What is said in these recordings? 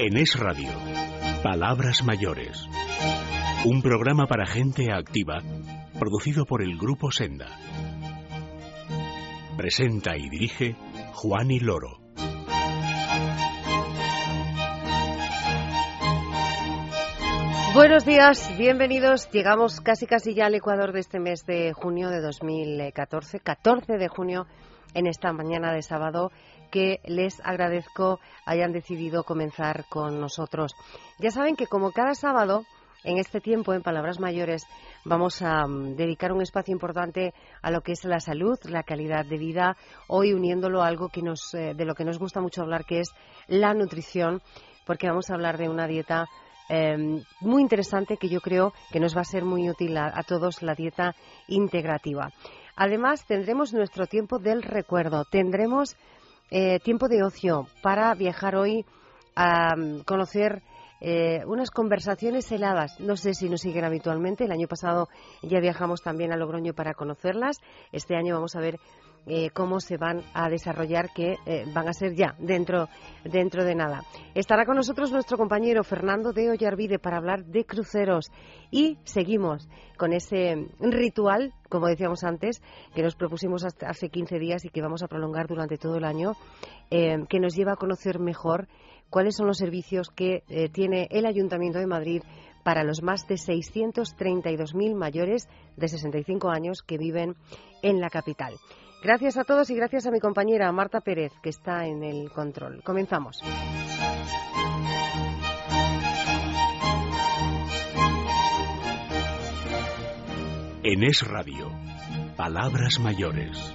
En Es Radio, Palabras Mayores. Un programa para gente activa, producido por el Grupo Senda. Presenta y dirige Juan y Loro. Buenos días, bienvenidos. Llegamos casi casi ya al Ecuador de este mes de junio de 2014, 14 de junio, en esta mañana de sábado que les agradezco hayan decidido comenzar con nosotros. Ya saben que como cada sábado, en este tiempo, en Palabras Mayores, vamos a mm, dedicar un espacio importante a lo que es la salud, la calidad de vida, hoy uniéndolo a algo que nos, eh, de lo que nos gusta mucho hablar, que es la nutrición, porque vamos a hablar de una dieta em, muy interesante que yo creo que nos va a ser muy útil a, todos, la dieta integrativa. Además, tendremos nuestro tiempo del recuerdo, tendremos eh, tiempo de ocio para viajar hoy a mm, conocer eh, unas conversaciones heladas. No sé si nos siguen habitualmente. El año pasado ya viajamos también a Logroño para conocerlas. Este año vamos a ver eh, cómo se van a desarrollar, que eh, van a ser ya dentro, dentro de nada. Estará con nosotros nuestro compañero Fernando de Ollarvide para hablar de cruceros y seguimos con ese ritual, como decíamos antes, que nos propusimos hace 15 días y que vamos a prolongar durante todo el año, eh, que nos lleva a conocer mejor cuáles son los servicios que tiene el Ayuntamiento de Madrid para los más de 632.000 mayores de 65 años que viven en la capital. Gracias a todos y gracias a mi compañera Marta Pérez, que está en el control. Comenzamos. En Es Radio, Palabras Mayores.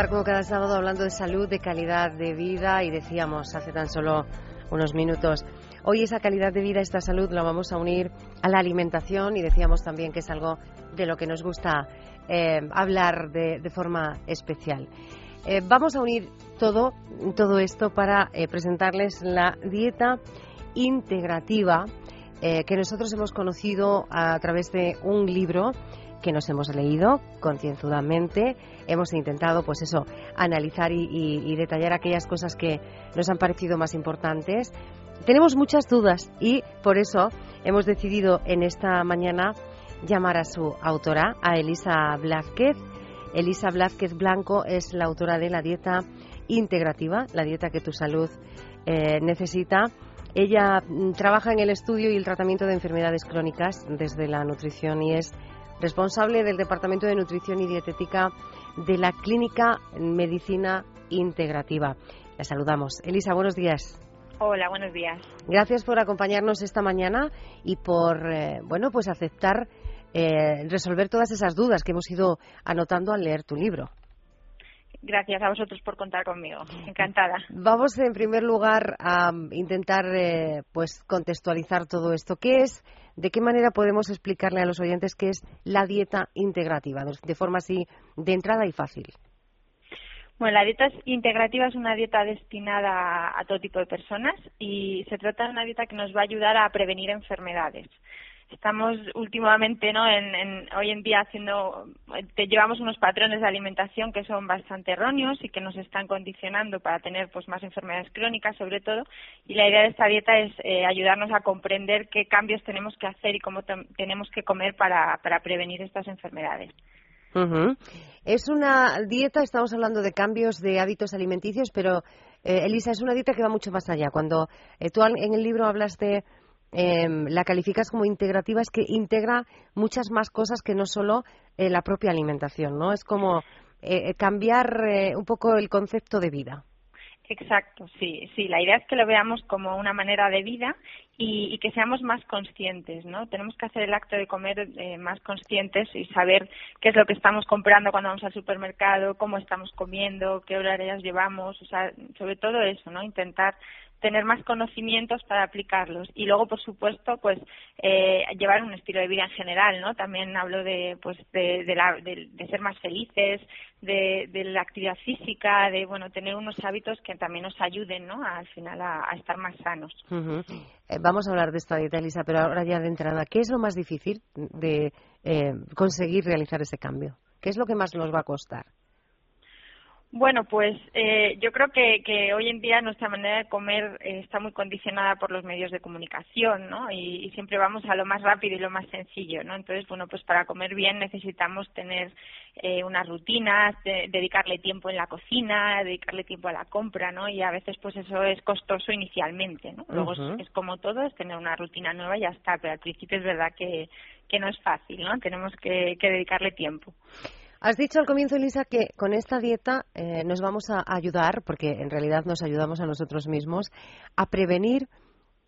Comenzar como cada sábado hablando de salud, de calidad de vida y decíamos hace tan solo unos minutos. Hoy esa calidad de vida, esta salud la vamos a unir a la alimentación y decíamos también que es algo de lo que nos gusta eh, hablar de, forma especial. Eh, vamos a unir todo, todo esto para eh, presentarles la dieta integrativa que nosotros hemos conocido a través de un libro que nos hemos leído concienzudamente. Hemos intentado, pues eso, analizar y, detallar aquellas cosas que nos han parecido más importantes. Tenemos muchas dudas y por eso hemos decidido en esta mañana llamar a su autora, a Elisa Blázquez. Elisa Blázquez Blanco es la autora de la dieta integrativa, la dieta que tu salud eh, necesita. Ella mm, trabaja en el estudio y el tratamiento de enfermedades crónicas desde la nutrición y es responsable del Departamento de Nutrición y Dietética de la Clínica Medicina Integrativa. La saludamos. Elisa, buenos días. Hola, buenos días. Gracias por acompañarnos esta mañana y por, eh, bueno, pues aceptar eh, resolver todas esas dudas que hemos ido anotando al leer tu libro. Gracias a vosotros por contar conmigo. Encantada. Vamos en primer lugar a intentar eh, pues contextualizar todo esto. ¿Qué es ¿De qué manera podemos explicarle a los oyentes qué es la dieta integrativa, de forma así de entrada y fácil? Bueno, la dieta integrativa es una dieta destinada a todo tipo de personas y se trata de una dieta que nos va a ayudar a prevenir enfermedades estamos últimamente no en, hoy en día haciendo te llevamos unos patrones de alimentación que son bastante erróneos y que nos están condicionando para tener pues más enfermedades crónicas sobre todo. Y la idea de esta dieta es eh, ayudarnos a comprender qué cambios tenemos que hacer y cómo tenemos que comer para, para prevenir estas enfermedades. Es una dieta, estamos hablando de cambios de hábitos alimenticios, pero eh, Elisa, es una dieta que va mucho más allá. Cuando eh, tú en el libro hablas de em, la calificas como integrativa es que integra muchas más cosas que no solo eh, la propia alimentación, ¿no? Es como eh, cambiar un poco el concepto de vida. Exacto, sí, sí. La idea es que lo veamos como una manera de vida y, que seamos más conscientes, ¿no? Tenemos que hacer el acto de comer eh, más conscientes y saber qué es lo que estamos comprando cuando vamos al supermercado, cómo estamos comiendo, qué horarios llevamos, o sea, sobre todo eso, ¿no? Intentar tener más conocimientos para aplicarlos. Y luego por supuesto pues eh, llevar un estilo de vida en general no también hablo de pues de, de, ser más felices de, la actividad física de bueno tener unos hábitos que también nos ayuden no al final a, estar más sanos. Eh, vamos a hablar de esta dieta Elisa pero ahora ya de entrada qué es lo más difícil de eh, conseguir realizar ese cambio qué es lo que más nos va a costar bueno, pues eh, yo creo que, que, hoy en día nuestra manera de comer eh, está muy condicionada por los medios de comunicación, ¿no? Y, siempre vamos a lo más rápido y lo más sencillo, ¿no? Entonces, bueno, pues para comer bien necesitamos tener eh, unas rutinas, dedicarle tiempo en la cocina, dedicarle tiempo a la compra, ¿no? Y a veces, pues eso es costoso inicialmente, ¿no? Luego es, como todo, es tener una rutina nueva y ya está, pero al principio es verdad que, que no es fácil, ¿no? Tenemos que dedicarle tiempo. Has dicho al comienzo, Elisa, que con esta dieta eh, nos vamos a ayudar, porque en realidad nos ayudamos a nosotros mismos, a prevenir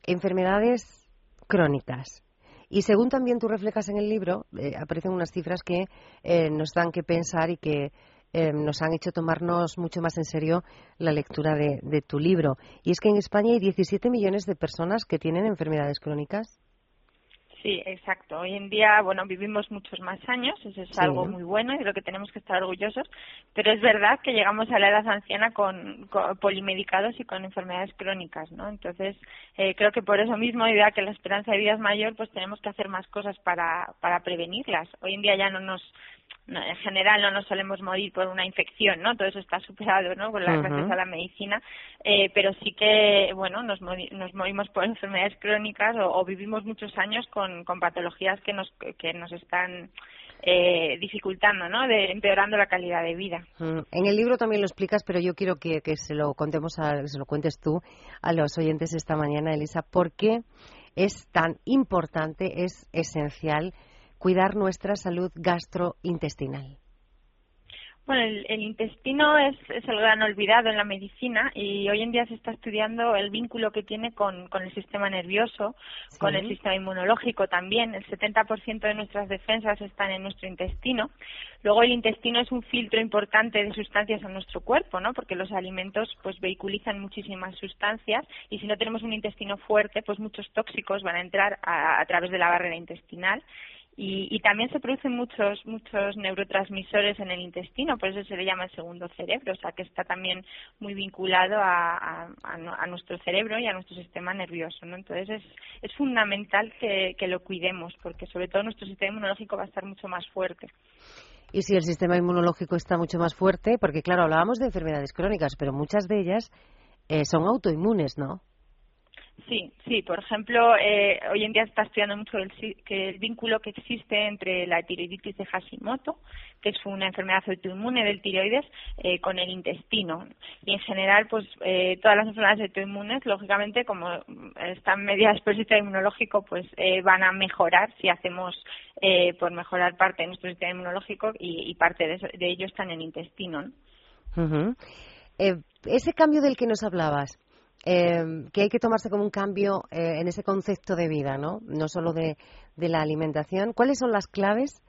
enfermedades crónicas. Y según también tú reflejas en el libro, eh, aparecen unas cifras que eh, nos dan que pensar y que nos han hecho tomarnos mucho más en serio la lectura de, de tu libro. Y es que en España hay 17 millones de personas que tienen enfermedades crónicas. Sí, exacto. Hoy en día, bueno, vivimos muchos más años, eso es algo muy bueno y de lo que tenemos que estar orgullosos, pero es verdad que llegamos a la edad anciana con, polimedicados y con enfermedades crónicas, ¿no? Entonces, eh, creo que por eso mismo, idea que la esperanza de vida es mayor, pues tenemos que hacer más cosas para, para prevenirlas. Hoy en día ya no nos en general no nos solemos morir por una infección, ¿no? Todo eso está superado, ¿no? Con la, gracias a la medicina, eh, pero sí que, bueno, nos, nos morimos por enfermedades crónicas o, vivimos muchos años con, con patologías que nos, que nos están eh, dificultando, ¿no? De, empeorando la calidad de vida. En el libro también lo explicas, pero yo quiero que, que se lo contemos, a, se lo cuentes tú a los oyentes esta mañana, Elisa. ¿Por qué es tan importante, es esencial cuidar nuestra salud gastrointestinal? Bueno, el, intestino es, es, el gran olvidado en la medicina y hoy en día se está estudiando el vínculo que tiene con, con el sistema nervioso, con el sistema inmunológico también. El 70% de nuestras defensas están en nuestro intestino. Luego el intestino es un filtro importante de sustancias en nuestro cuerpo, ¿no? Porque los alimentos pues vehiculizan muchísimas sustancias y si no tenemos un intestino fuerte, pues muchos tóxicos van a entrar a, a través de la barrera intestinal y, también se producen muchos muchos neurotransmisores en el intestino, por eso se le llama el segundo cerebro, o sea que está también muy vinculado a, a, nuestro cerebro y a nuestro sistema nervioso, ¿no? Entonces es, es fundamental que, que lo cuidemos, porque sobre todo nuestro sistema inmunológico va a estar mucho más fuerte. Y si el sistema inmunológico está mucho más fuerte, porque claro, hablábamos de enfermedades crónicas, pero muchas de ellas eh, son autoinmunes, ¿no? Sí, sí. Por ejemplo, eh, hoy en día se está estudiando mucho el, que el vínculo que existe entre la tiroiditis de Hashimoto, que es una enfermedad autoinmune del tiroides, eh, con el intestino. Y en general, pues eh, todas las enfermedades autoinmunes, lógicamente, como están mediadas por el sistema inmunológico, pues van a mejorar si hacemos por mejorar parte de nuestro sistema inmunológico y, parte de, ello está en el intestino. ese cambio del que nos hablabas, eh, que hay que tomarse como un cambio eh, en ese concepto de vida, ¿no? No solo de, la alimentación. ¿Cuáles son las claves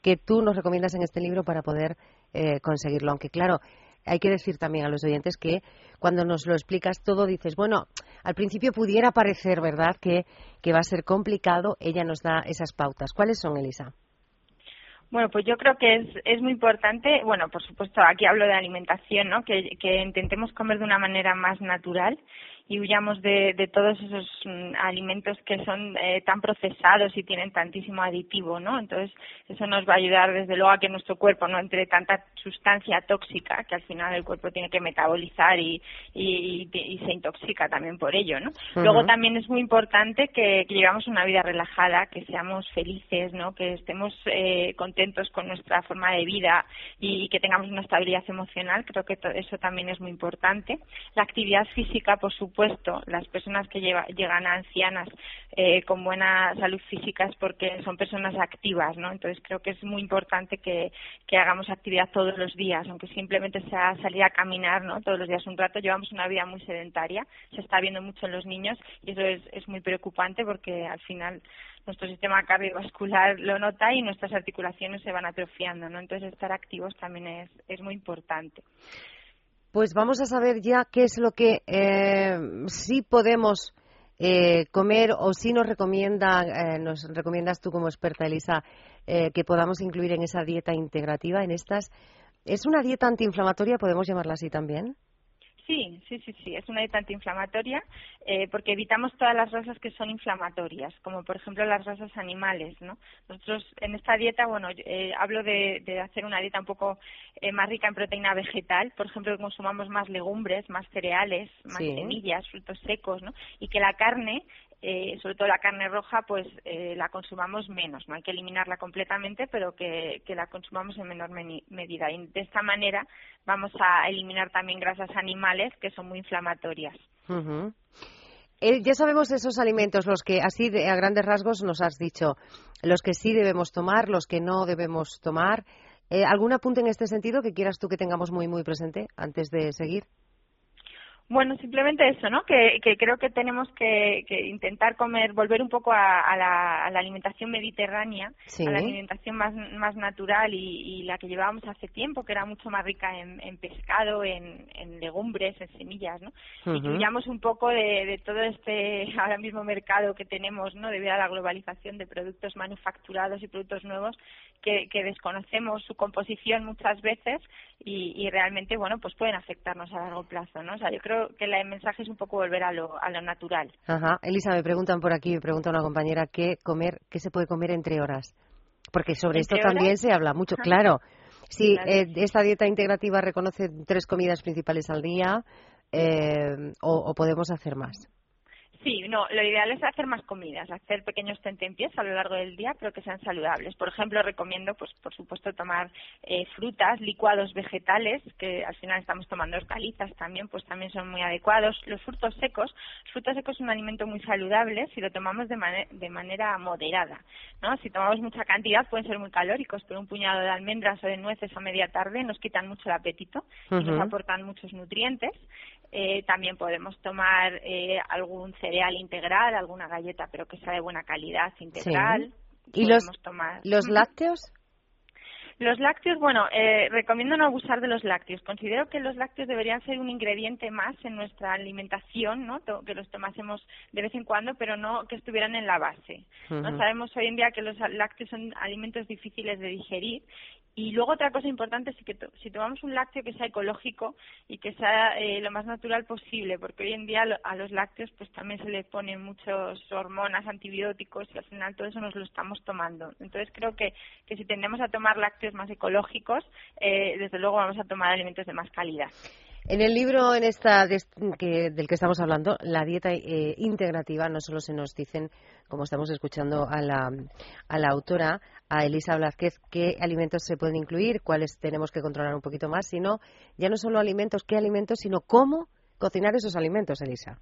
que tú nos recomiendas en este libro para poder eh, conseguirlo? Aunque, claro, hay que decir también a los oyentes que cuando nos lo explicas todo dices, bueno, al principio pudiera parecer, ¿verdad?, que, que va a ser complicado. Ella nos da esas pautas. ¿Cuáles son, Elisa? Bueno, pues yo creo que es, es muy importante, bueno, por supuesto, aquí hablo de alimentación, ¿no? Que, que intentemos comer de una manera más natural y huyamos de, de todos esos mm, alimentos que son eh, tan procesados y tienen tantísimo aditivo, ¿no? Entonces, eso nos va a ayudar desde luego a que nuestro cuerpo no entre tanta sustancia tóxica que al final el cuerpo tiene que metabolizar y, y, y se intoxica también por ello, ¿no? Luego también es muy importante que, que, llevamos una vida relajada, que seamos felices, ¿no? Que estemos eh, contentos con nuestra forma de vida y, que tengamos una estabilidad emocional. Creo que eso también es muy importante. La actividad física, por supuesto, supuesto, las personas que llegan a ancianas eh, con buena salud física es porque son personas activas, ¿no? Entonces creo que es muy importante que, hagamos actividad todos los días, aunque simplemente sea salir a caminar, ¿no? Todos los días un rato. Llevamos una vida muy sedentaria, se está viendo mucho en los niños y eso es, es muy preocupante porque al final nuestro sistema cardiovascular lo nota y nuestras articulaciones se van atrofiando, ¿no? Entonces estar activos también es muy importante. Pues vamos a saber ya qué es lo que eh, sí podemos eh, comer o si nos recomienda, eh, nos recomiendas tú como experta, Elisa, que podamos incluir en esa dieta integrativa, en estas. ¿Es una dieta antiinflamatoria, podemos llamarla así también? Sí, sí, sí, sí. Es una dieta antiinflamatoria eh, porque evitamos todas las grasas que son inflamatorias, como por ejemplo las grasas animales, ¿no? Nosotros en esta dieta, bueno, eh, hablo de, hacer una dieta un poco eh, más rica en proteína vegetal, por ejemplo, que consumamos más legumbres, más cereales, más semillas, frutos secos, ¿no? Y que la carne eh, sobre todo la carne roja, pues eh, la consumamos menos. No hay que eliminarla completamente, pero que, la consumamos en menor medida. Y de esta manera vamos a eliminar también grasas animales que son muy inflamatorias. Eh, ya sabemos esos alimentos, los que así a grandes rasgos nos has dicho, los que sí debemos tomar, los que no debemos tomar. ¿Algún apunte en este sentido que quieras tú que tengamos muy, muy presente antes de seguir? Bueno, simplemente eso, ¿no? Que, creo que tenemos que, intentar comer, volver un poco a, la, alimentación mediterránea, a la alimentación más, más natural y, la que llevábamos hace tiempo, que era mucho más rica en, pescado, en, legumbres, en semillas, ¿no? Y que un poco de, todo este ahora mismo mercado que tenemos, ¿no? Debido a la globalización de productos manufacturados y productos nuevos que, desconocemos su composición muchas veces y, y realmente, bueno, pues pueden afectarnos a largo plazo, ¿no? O sea, yo creo que el mensaje es un poco volver a lo, a lo natural. Ajá. Elisa, me preguntan por aquí, me pregunta una compañera, ¿qué, comer, qué se puede comer entre horas? Porque sobre esto también se habla mucho, claro. Si eh, esta dieta integrativa reconoce tres comidas principales al día, eh, o podemos hacer más. Sí, no, lo ideal es hacer más comidas, hacer pequeños tentempiés a lo largo del día, pero que sean saludables. Por ejemplo, recomiendo, pues, por supuesto, tomar eh, frutas, licuados vegetales, que al final estamos tomando hortalizas también, pues también son muy adecuados. Los frutos secos, frutos secos es un alimento muy saludable si lo tomamos de, de manera moderada, ¿no? Si tomamos mucha cantidad pueden ser muy calóricos, pero un puñado de almendras o de nueces a media tarde nos quitan mucho el apetito y nos aportan muchos nutrientes. Eh, también podemos tomar eh, algún cereal integral, alguna galleta, pero que sea de buena calidad, integral. ¿Y los, tomar... los lácteos? Los lácteos, bueno, eh, recomiendo no abusar de los lácteos. Considero que los lácteos deberían ser un ingrediente más en nuestra alimentación, ¿no? Que los tomásemos de vez en cuando, pero no que estuvieran en la base. ¿no? Sabemos hoy en día que los lácteos son alimentos difíciles de digerir y luego otra cosa importante es que si tomamos un lácteo que sea ecológico y que sea eh, lo más natural posible, porque hoy en día a los lácteos pues también se le ponen muchas hormonas, antibióticos y al final todo eso nos lo estamos tomando. Entonces creo que, que si tendemos a tomar lácteos más ecológicos, eh, desde luego vamos a tomar alimentos de más calidad. En el libro en esta que, del que estamos hablando, la dieta eh, integrativa, no solo se nos dicen, como estamos escuchando a la, a la autora, a Elisa Blázquez, qué alimentos se pueden incluir, cuáles tenemos que controlar un poquito más, sino ya no solo alimentos, qué alimentos, sino cómo cocinar esos alimentos, Elisa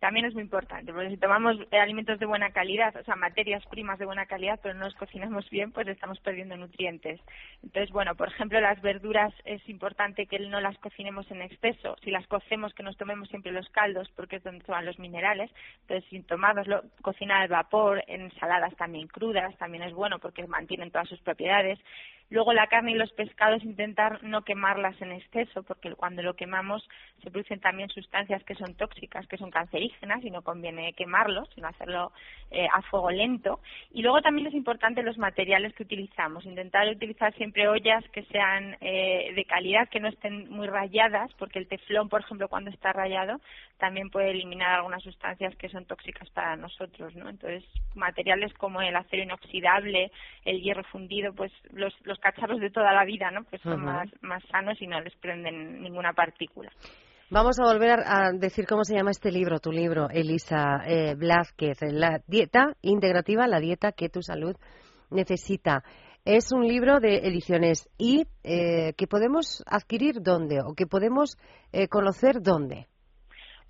también es muy importante, porque si tomamos alimentos de buena calidad, o sea, materias primas de buena calidad, pero no los cocinamos bien, pues estamos perdiendo nutrientes. Entonces, bueno, por ejemplo, las verduras es importante que no las cocinemos en exceso. Si las cocemos, que nos tomemos siempre los caldos, porque es donde van los minerales. Entonces, sin tomarlos, cocinar al vapor, en ensaladas también crudas, también es bueno porque mantienen todas sus propiedades. Luego la carne y los pescados intentar no quemarlas en exceso, porque cuando lo quemamos se producen también sustancias que son tóxicas, que son cancerígenas y no conviene quemarlos, sino hacerlo eh, a fuego lento. Y luego también es importante los materiales que utilizamos, intentar utilizar siempre ollas que sean eh, de calidad, que no estén muy rayadas, porque el teflón, por ejemplo, cuando está rayado, también puede eliminar algunas sustancias que son tóxicas para nosotros, ¿no? Entonces, materiales como el acero inoxidable, el hierro fundido, pues los cacharros de toda la vida, ¿no? Pues son más, más sanos y no les prenden ninguna partícula. Vamos a volver a decir cómo se llama este libro, tu libro, Elisa eh, Blázquez, La dieta integrativa, la dieta que tu salud necesita. Es un libro de ediciones y eh, que podemos adquirir dónde o que podemos eh, conocer dónde.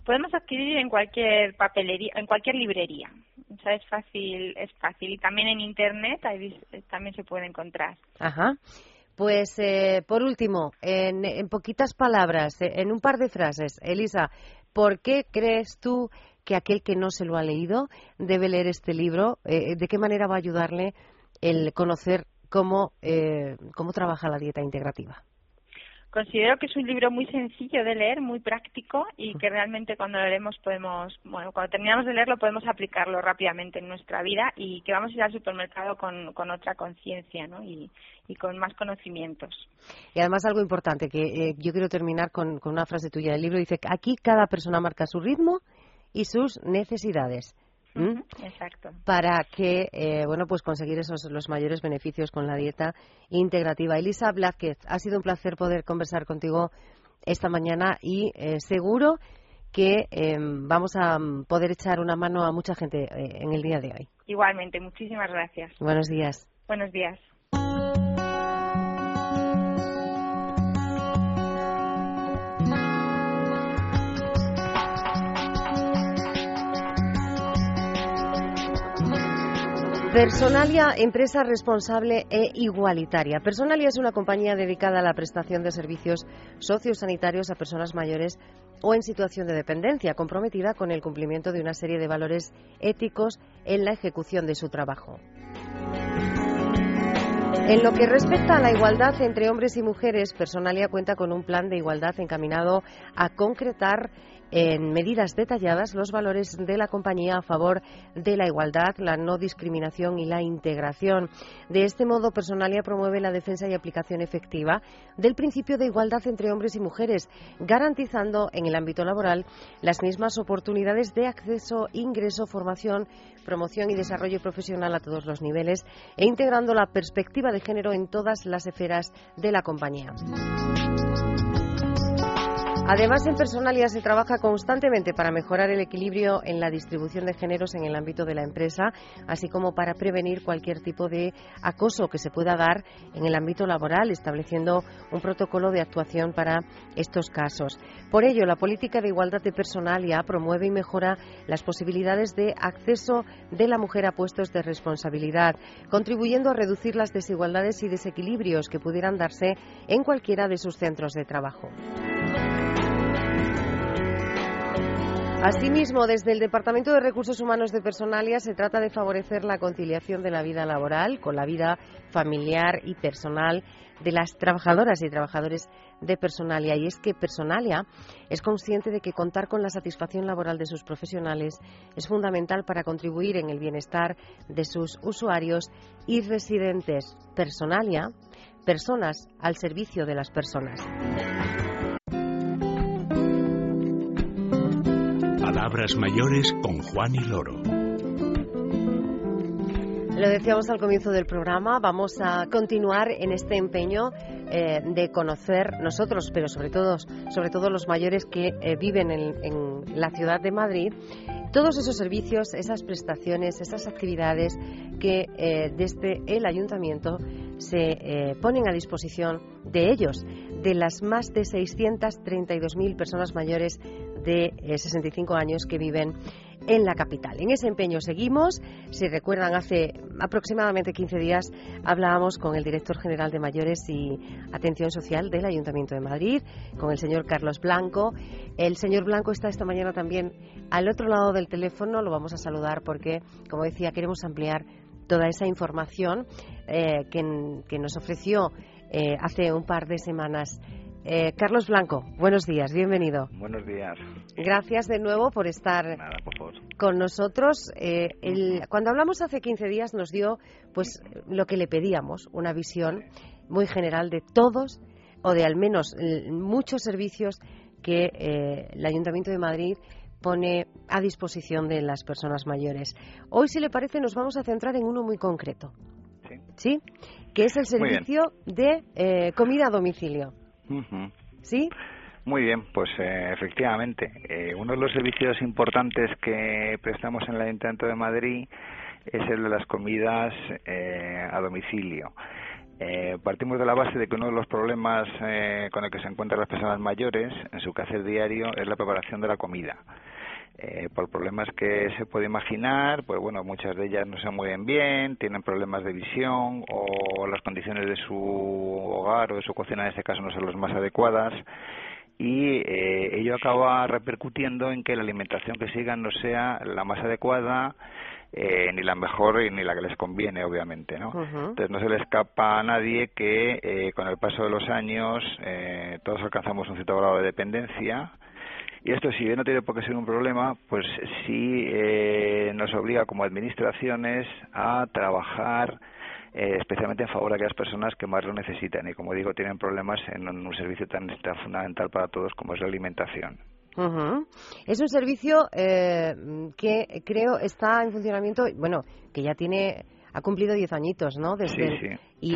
Podemos adquirir en cualquier papelería, en cualquier librería. O sea, es fácil, es fácil. Y también en internet también se puede encontrar. Ajá. Pues eh, por último, en, en, poquitas palabras, eh, en un par de frases, Elisa, ¿por qué crees tú que aquel que no se lo ha leído debe leer este libro? Eh, ¿De qué manera va a ayudarle el conocer cómo, cómo trabaja la dieta integrativa? Considero que es un libro muy sencillo de leer, muy práctico y que realmente cuando lo leemos podemos, bueno, cuando terminamos de leerlo podemos aplicarlo rápidamente en nuestra vida y que vamos a ir al supermercado con, con otra conciencia ¿no? y, y, con más conocimientos. Y además algo importante, que eh, yo quiero terminar con, con una frase tuya del libro, dice, aquí cada persona marca su ritmo y sus necesidades. Exacto. Para que, eh, bueno, pues conseguir esos los mayores beneficios con la dieta integrativa. Elisa Blázquez, ha sido un placer poder conversar contigo esta mañana y eh, seguro que em, vamos a mm, poder echar una mano a mucha gente eh, en el día de hoy. Igualmente, muchísimas gracias. Buenos días. Buenos días. Personalia, empresa responsable e igualitaria. Personalia es una compañía dedicada a la prestación de servicios sociosanitarios a personas mayores o en situación de dependencia, comprometida con el cumplimiento de una serie de valores éticos en la ejecución de su trabajo. En lo que respecta a la igualdad entre hombres y mujeres, Personalia cuenta con un plan de igualdad encaminado a concretar en medidas detalladas los valores de la compañía a favor de la igualdad, la no discriminación y la integración. De este modo, Personalia promueve la defensa y aplicación efectiva del principio de igualdad entre hombres y mujeres, garantizando en el ámbito laboral las mismas oportunidades de acceso, ingreso, formación, promoción y desarrollo profesional a todos los niveles e integrando la perspectiva de género en todas las esferas de la compañía. Además, en Personalia se trabaja constantemente para mejorar el equilibrio en la distribución de géneros en el ámbito de la empresa, así como para prevenir cualquier tipo de acoso que se pueda dar en el ámbito laboral, estableciendo un protocolo de actuación para estos casos. Por ello, la política de igualdad de Personalia promueve y mejora las posibilidades de acceso de la mujer a puestos de responsabilidad, contribuyendo a reducir las desigualdades y desequilibrios que pudieran darse en cualquiera de sus centros de trabajo. Asimismo, desde el Departamento de Recursos Humanos de Personalia se trata de favorecer la conciliación de la vida laboral con la vida familiar y personal de las trabajadoras y trabajadores de Personalia. Y es que Personalia es consciente de que contar con la satisfacción laboral de sus profesionales es fundamental para contribuir en el bienestar de sus usuarios y residentes. Personalia, personas al servicio de las personas. Palabras mayores con Juan y Loro. Lo decíamos al comienzo del programa, vamos a continuar en este empeño eh, de conocer nosotros, pero sobre todo, sobre todo los mayores que eh, viven en, la ciudad de Madrid, todos esos servicios, esas prestaciones, esas actividades que eh, desde el ayuntamiento se ponen a disposición de ellos, de las más de 632.000 personas mayores de 65 años que viven en la capital. En ese empeño seguimos. Si recuerdan, hace aproximadamente 15 días hablábamos con el director general de Mayores y Atención Social del Ayuntamiento de Madrid, con el señor Carlos Blanco. El señor Blanco está esta mañana también al otro lado del teléfono. Lo vamos a saludar porque, como decía, queremos ampliar toda esa información eh, que, nos ofreció eh, hace un par de semanas eh, Carlos Blanco, buenos días, bienvenido. Buenos días. Gracias de nuevo por estar con nosotros. Eh, cuando hablamos hace 15 días nos dio pues lo que le pedíamos, una visión muy general de todos o de al menos muchos servicios que eh, el Ayuntamiento de Madrid pone a disposición de las personas mayores. Hoy, si le parece, nos vamos a centrar en uno muy concreto. Sí. ¿Sí? Que es el servicio de comida a domicilio. ¿Sí? Muy bien, pues eh, efectivamente, eh, uno de los servicios importantes que prestamos en el Ayuntamiento de Madrid es el de las comidas eh, a domicilio. Eh, partimos de la base de que uno de los problemas eh, con el que se encuentran las personas mayores en su quehacer diario es la preparación de la comida. Eh, por problemas que se puede imaginar, pues bueno, muchas de ellas no se mueven bien, tienen problemas de visión o las condiciones de su hogar o de su cocina en este caso no son las más adecuadas y eh, ello acaba repercutiendo en que la alimentación que sigan no sea la más adecuada eh, ni la mejor ni la que les conviene, obviamente, ¿no? Entonces no se le escapa a nadie que eh, con el paso de los años eh, todos alcanzamos un cierto grado de dependencia y esto, si bien no tiene por qué ser un problema, pues sí eh, nos obliga como administraciones a trabajar eh, especialmente en favor de aquellas personas que más lo necesitan y, como digo, tienen problemas en un servicio tan, fundamental para todos como es la alimentación. Es un servicio eh, que creo está en funcionamiento, bueno, que ya tiene ha cumplido 10 añitos, ¿no? Desde sí, sí,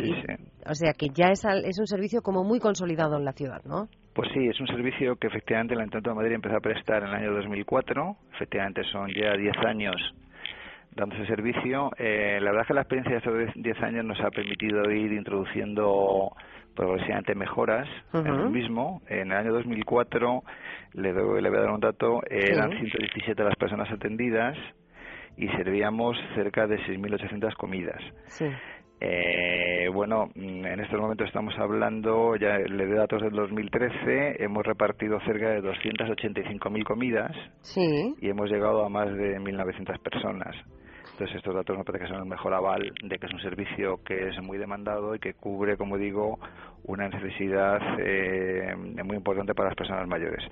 O sea, que ya es, es un servicio como muy consolidado en la ciudad, ¿no? Pues sí, es un servicio que efectivamente la Ayuntamiento de Madrid empezó a prestar en el año 2004. Efectivamente son ya 10 años dando ese servicio. Eh, la verdad es que la experiencia de estos 10 años nos ha permitido ir introduciendo progresivamente mejoras en el mismo. En el año 2004, le, doy, le voy a dar un dato, eran 117 las personas atendidas y servíamos cerca de 6.800 comidas. Sí. Eh, bueno, en estos momentos estamos hablando, ya le doy datos del 2013, hemos repartido cerca de 285.000 comidas sí. y hemos llegado a más de 1.900 personas. Entonces estos datos me parece que son el mejor aval de que es un servicio que es muy demandado y que cubre, como digo, una necesidad eh, muy importante para las personas mayores.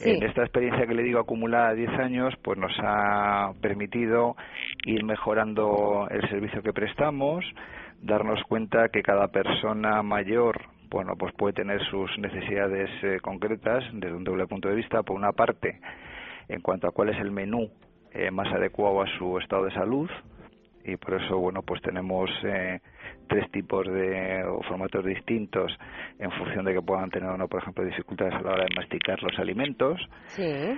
Esta experiencia que le digo acumulada a 10 años, pues nos ha permitido ir mejorando el servicio que prestamos, darnos cuenta que cada persona mayor bueno, pues puede tener sus necesidades eh, concretas desde un doble punto de vista. Por una parte, en cuanto a cuál es el menú eh, más adecuado a su estado de salud, y por eso bueno pues tenemos eh, tres tipos de formatos distintos en función de que puedan tener uno por ejemplo dificultades a la hora de masticar los alimentos sí.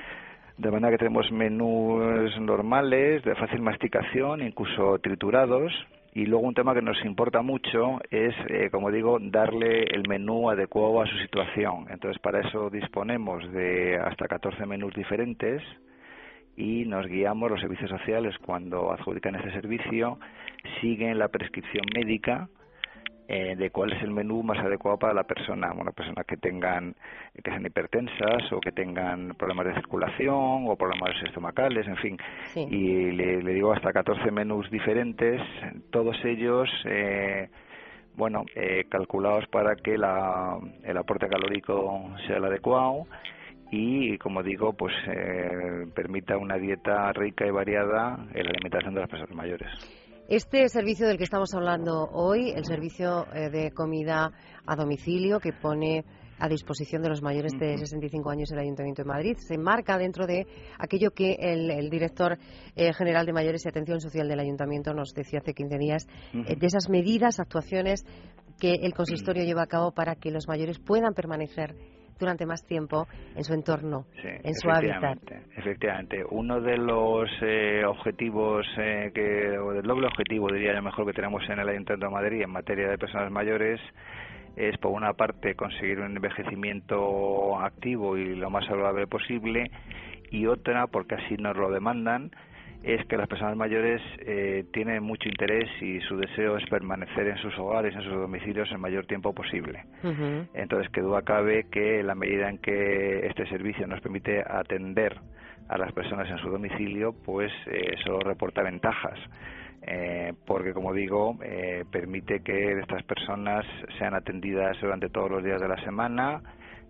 de manera que tenemos menús normales de fácil masticación incluso triturados y luego un tema que nos importa mucho es, eh, como digo, darle el menú adecuado a su situación. Entonces, para eso disponemos de hasta 14 menús diferentes y nos guiamos los servicios sociales. Cuando adjudican ese servicio, siguen la prescripción médica eh, de cuál es el menú más adecuado para la persona, bueno, personas que tengan, que sean hipertensas o que tengan problemas de circulación o problemas estomacales, en fin. Y le, digo hasta 14 menús diferentes, todos ellos, eh, bueno, eh, calculados para que la, el aporte calórico sea el adecuado y, como digo, pues eh, permita una dieta rica y variada en la alimentación de las personas mayores. Este servicio del que estamos hablando hoy, el servicio eh, de comida a domicilio que pone a disposición de los mayores de 65 años el Ayuntamiento de Madrid. Se marca dentro de aquello que el, director eh, general de Mayores y Atención Social del Ayuntamiento nos decía hace 15 días, de esas medidas, actuaciones que el consistorio lleva a cabo para que los mayores puedan permanecer durante más tiempo en su entorno, en su hábitat. Efectivamente, uno de los eh, objetivos, eh, que, o del doble objetivo, diría yo mejor, que tenemos en el Ayuntamiento de Madrid en materia de personas mayores es, por una parte, conseguir un envejecimiento activo y lo más saludable posible, y otra, porque así nos lo demandan, es que las personas mayores eh, tienen mucho interés y su deseo es permanecer en sus hogares, en sus domicilios el mayor tiempo posible. Entonces, que duda cabe que la medida en que este servicio nos permite atender a las personas en su domicilio, pues eh, solo reporta ventajas. Eh, porque, como digo, eh, permite que estas personas sean atendidas durante todos los días de la semana,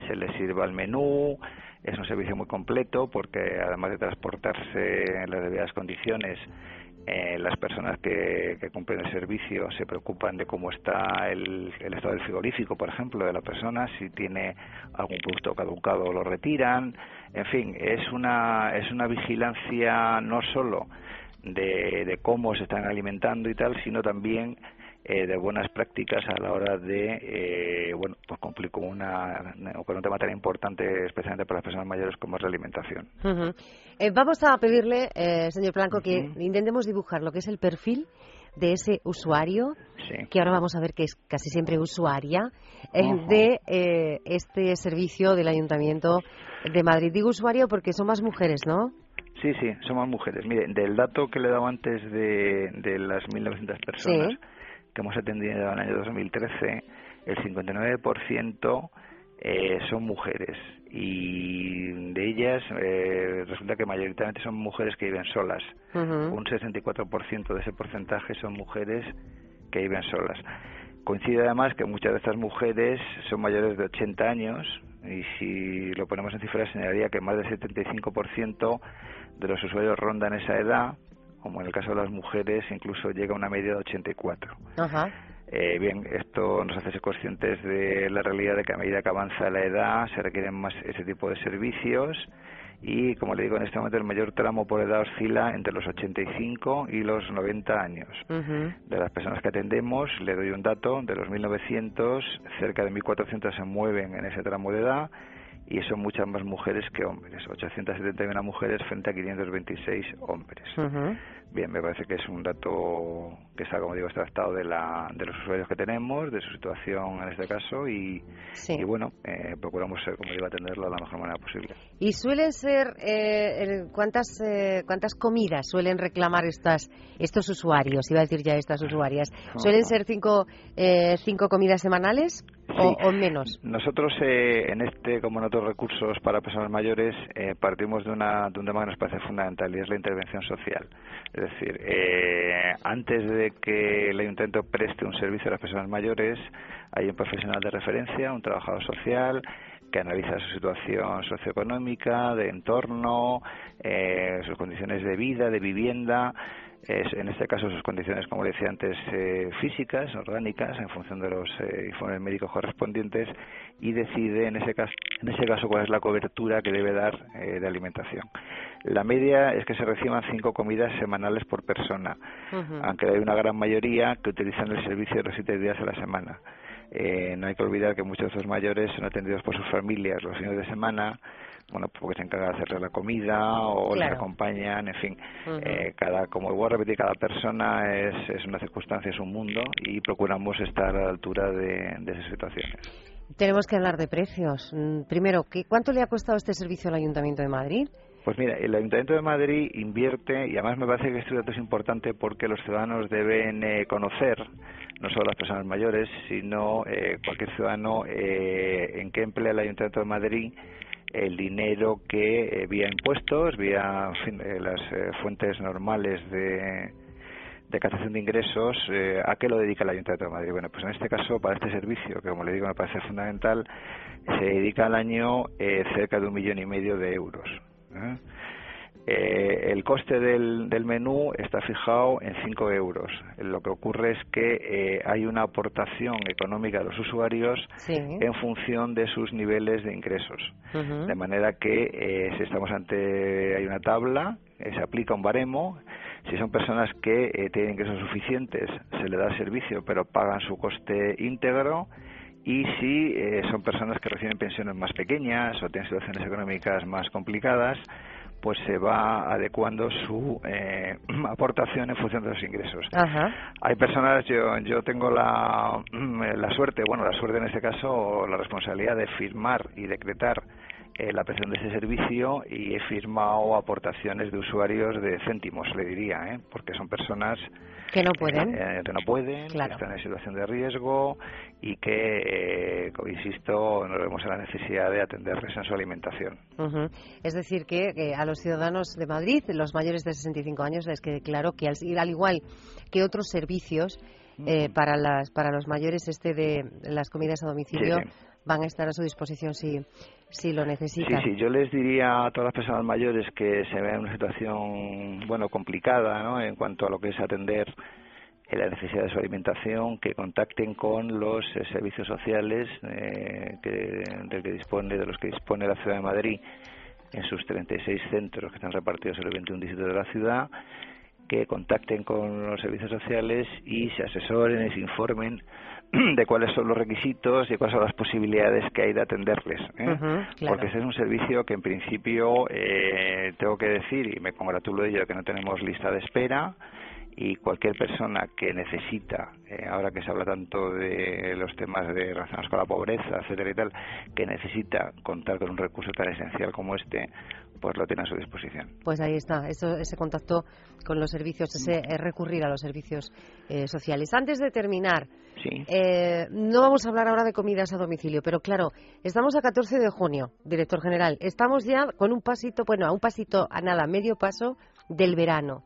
se les sirva el menú, es un servicio muy completo porque además de transportarse en las debidas condiciones, eh, las personas que, cumplen el servicio se preocupan de cómo está el, estado del frigorífico, por ejemplo, de la persona, si tiene algún producto caducado lo retiran, en fin, es una, es una vigilancia no solo de cómo se están alimentando y tal, sino también eh, de buenas prácticas a la hora de, eh, bueno, pues cumplir con, una, con un tema tan importante, especialmente para las personas mayores como es la alimentación. Eh, vamos a pedirle, señor Blanco, que intentemos dibujar lo que es el perfil de ese usuario, Sí. que ahora vamos a ver que es casi siempre usuaria, eh, de eh, este servicio del Ayuntamiento de Madrid. Digo usuario porque son más mujeres, ¿no? Sí, sí, somos mujeres. Mire, del dato que le he dado antes de, de las 1.900 personas Sí. Que hemos atendido en el año 2013, el 59% eh, son mujeres y de ellas eh, resulta que mayoritariamente son mujeres que viven solas. Ujú. Un 64% de ese porcentaje son mujeres que viven solas. Coincide además que muchas de estas mujeres son mayores de 80 años y si lo ponemos en cifras señalaría que más del 75% de los usuarios rondan esa edad, como en el caso de las mujeres incluso llega a una media de 84. Ajá. Eh, bien, esto nos hace ser conscientes de la realidad de que a medida que avanza la edad se requieren más ese tipo de servicios y, como le digo, en este momento el mayor tramo por edad oscila entre los 85 y los 90 años. De las personas que atendemos, le doy un dato, de los 1.900, cerca de 1.400 se mueven en ese tramo de edad y son muchas más mujeres que hombres, 871 mujeres frente a 526 hombres. Bien, me parece que es un dato que está, como digo, extractado de, la, de los usuarios que tenemos, de su situación en este caso y, Sí. y bueno, eh, procuramos, como digo, atenderlo de la mejor manera posible. ¿Y suelen ser eh, cuántas eh, cuántas comidas suelen reclamar estas estos usuarios? Iba a decir ya estas usuarias. ¿Suelen ser cinco eh, cinco comidas semanales o, o menos? Nosotros eh, en este, como en otros recursos para personas mayores, eh, partimos de, una, de un tema que nos parece fundamental y es la intervención social. Es decir, eh, antes de que el ayuntamiento preste un servicio a las personas mayores, hay un profesional de referencia, un trabajador social, que analiza su situación socioeconómica, de entorno, eh, sus condiciones de vida, de vivienda, es, en este caso sus condiciones, como decía antes, eh, físicas, orgánicas, en función de los eh, informes médicos correspondientes, y decide en ese caso, en ese caso cuál es la cobertura que debe dar eh, de alimentación. La media es que se reciban cinco comidas semanales por persona, aunque hay una gran mayoría que utilizan el servicio de los siete días a la semana. Eh, no hay que olvidar que muchos de estos mayores son atendidos por sus familias los fines de semana, bueno, porque se encarga de hacerles la comida o les acompañan, en fin. Eh, cada, como voy a repetir, cada persona es, es una circunstancia, es un mundo y procuramos estar a la altura de, de esas situaciones. Tenemos que hablar de precios. Mm, Primero, ¿qué, ¿cuánto le ha costado este servicio al Ayuntamiento de Madrid? Pues mira, el Ayuntamiento de Madrid invierte, y además me parece que este dato es importante porque los ciudadanos deben eh, conocer, no solo las personas mayores, sino eh, cualquier ciudadano, eh, en qué emplea el Ayuntamiento de Madrid el dinero que eh, vía impuestos, vía fin, eh, las eh, fuentes normales de, de captación de ingresos, eh, ¿a qué lo dedica el Ayuntamiento de Madrid? Bueno, pues en este caso, para este servicio, que como le digo me parece fundamental, se dedica al año eh, cerca de un millón y medio de euros. ¿Eh? El coste del, del menú está fijado en 5 euros. Lo que ocurre es que eh, hay una aportación económica de los usuarios Sí. en función de sus niveles de ingresos. De manera que eh, si estamos ante, hay una tabla, eh, se aplica un baremo, si son personas que eh, tienen ingresos suficientes, se le da el servicio, pero pagan su coste íntegro, y si eh, son personas que reciben pensiones más pequeñas o tienen situaciones económicas más complicadas, pues se va adecuando su eh, aportación en función de los ingresos. Ajá. Hay personas, yo, yo tengo la, la suerte, bueno, la suerte en este caso, la responsabilidad de firmar y decretar eh, la prestación de ese servicio y he firmado aportaciones de usuarios de céntimos, le diría, ¿eh? porque son personas Que no pueden. eh, que no pueden, Claro. que están en situación de riesgo y que, eh, como insisto, nos vemos en la necesidad de atenderles en su alimentación. Ujú. Es decir, que, que a los ciudadanos de Madrid, los mayores de 65 años, les quede claro que al, al igual que otros servicios eh, para, las, para los mayores, este de las comidas a domicilio, Sí, sí. Van a estar a su disposición si, si lo Sí, necesitan. sí, yo les diría a todas las personas mayores que se ven en una situación, bueno, complicada, ¿no? En cuanto a lo que es atender la necesidad de su alimentación, que contacten con los eh, servicios sociales eh, que, del que dispone, de los que dispone la ciudad de Madrid en sus 36 centros que están repartidos en los 21 distritos de la ciudad, que contacten con los servicios sociales y se asesoren y se informen de cuáles son los requisitos y cuáles son las posibilidades que hay de atenderles. ¿eh? Claro. Porque ese es un servicio que en principio eh, tengo que decir y me congratulo de ello que no tenemos lista de espera y cualquier persona que necesita, eh, ahora que se habla tanto de los temas de relacionados con la pobreza, etcétera y tal, que necesita contar con un recurso tan esencial como este, pues lo tiene a su disposición. Pues ahí está, eso, ese contacto con los servicios, ese eh, recurrir a los servicios eh, sociales. Antes de terminar, no vamos a hablar ahora de comidas a domicilio, pero claro, estamos a 14 de junio, director general, estamos ya con un pasito, bueno, a un pasito, a nada, medio paso del verano.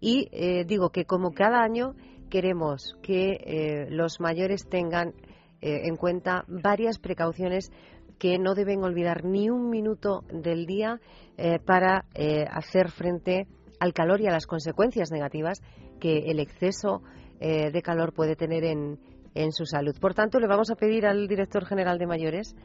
Y eh, digo que como cada año queremos que eh, los mayores tengan eh, en cuenta varias precauciones que no deben olvidar ni un minuto del día para hacer frente al calor y a las consecuencias negativas que el exceso de calor puede tener en, en su salud. Por tanto, le vamos a pedir al director general de mayores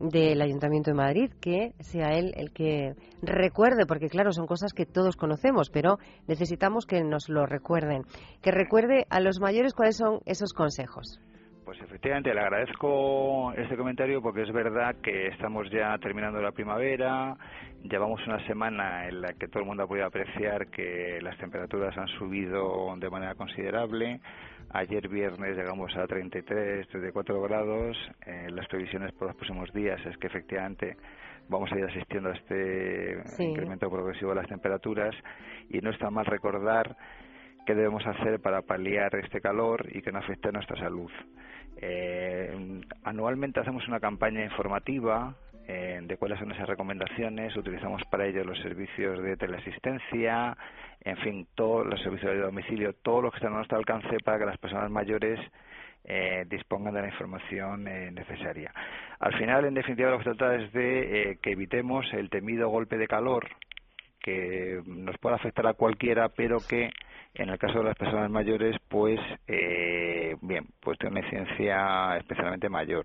del Ayuntamiento de Madrid, que sea él el que recuerde, porque claro, son cosas que todos conocemos, pero necesitamos que nos lo recuerden, que recuerde a los mayores cuáles son esos consejos. Pues efectivamente, le agradezco este comentario porque es verdad que estamos ya terminando la primavera, llevamos una semana en la que todo el mundo ha podido apreciar que las temperaturas han subido de manera considerable, Ayer viernes llegamos a 33, 34 grados. Eh, las previsiones por los próximos días es que efectivamente vamos a ir asistiendo a este incremento progresivo de las temperaturas y no está mal recordar qué debemos hacer para paliar este calor y que no afecte a nuestra salud. Eh, anualmente hacemos una campaña informativa eh, de cuáles son esas recomendaciones. Utilizamos para ello los servicios de teleasistencia, en fin, todos los servicios de domicilio, todo lo que está a nuestro alcance para que las personas mayores eh, dispongan de la información eh, necesaria. Al final, en definitiva, lo que se trata es de que evitemos el temido golpe de calor que nos puede afectar a cualquiera, pero que en el caso de las personas mayores, pues bien, pues tiene una incidencia especialmente mayor.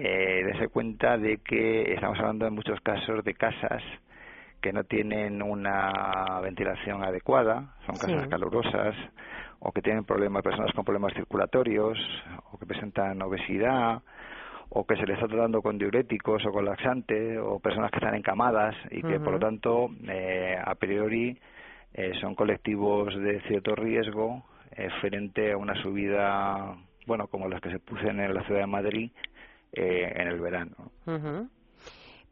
Eh, dese cuenta de que estamos hablando en muchos casos de casas que no tienen una ventilación adecuada, son casas calurosas, o que tienen problemas, personas con problemas circulatorios, o que presentan obesidad, o que se les está tratando con diuréticos o con laxantes, o personas que están encamadas y que, por lo tanto, eh, a priori eh, son colectivos de cierto riesgo eh, frente a una subida, bueno, como las que se puso en la ciudad de Madrid, eh, en el verano.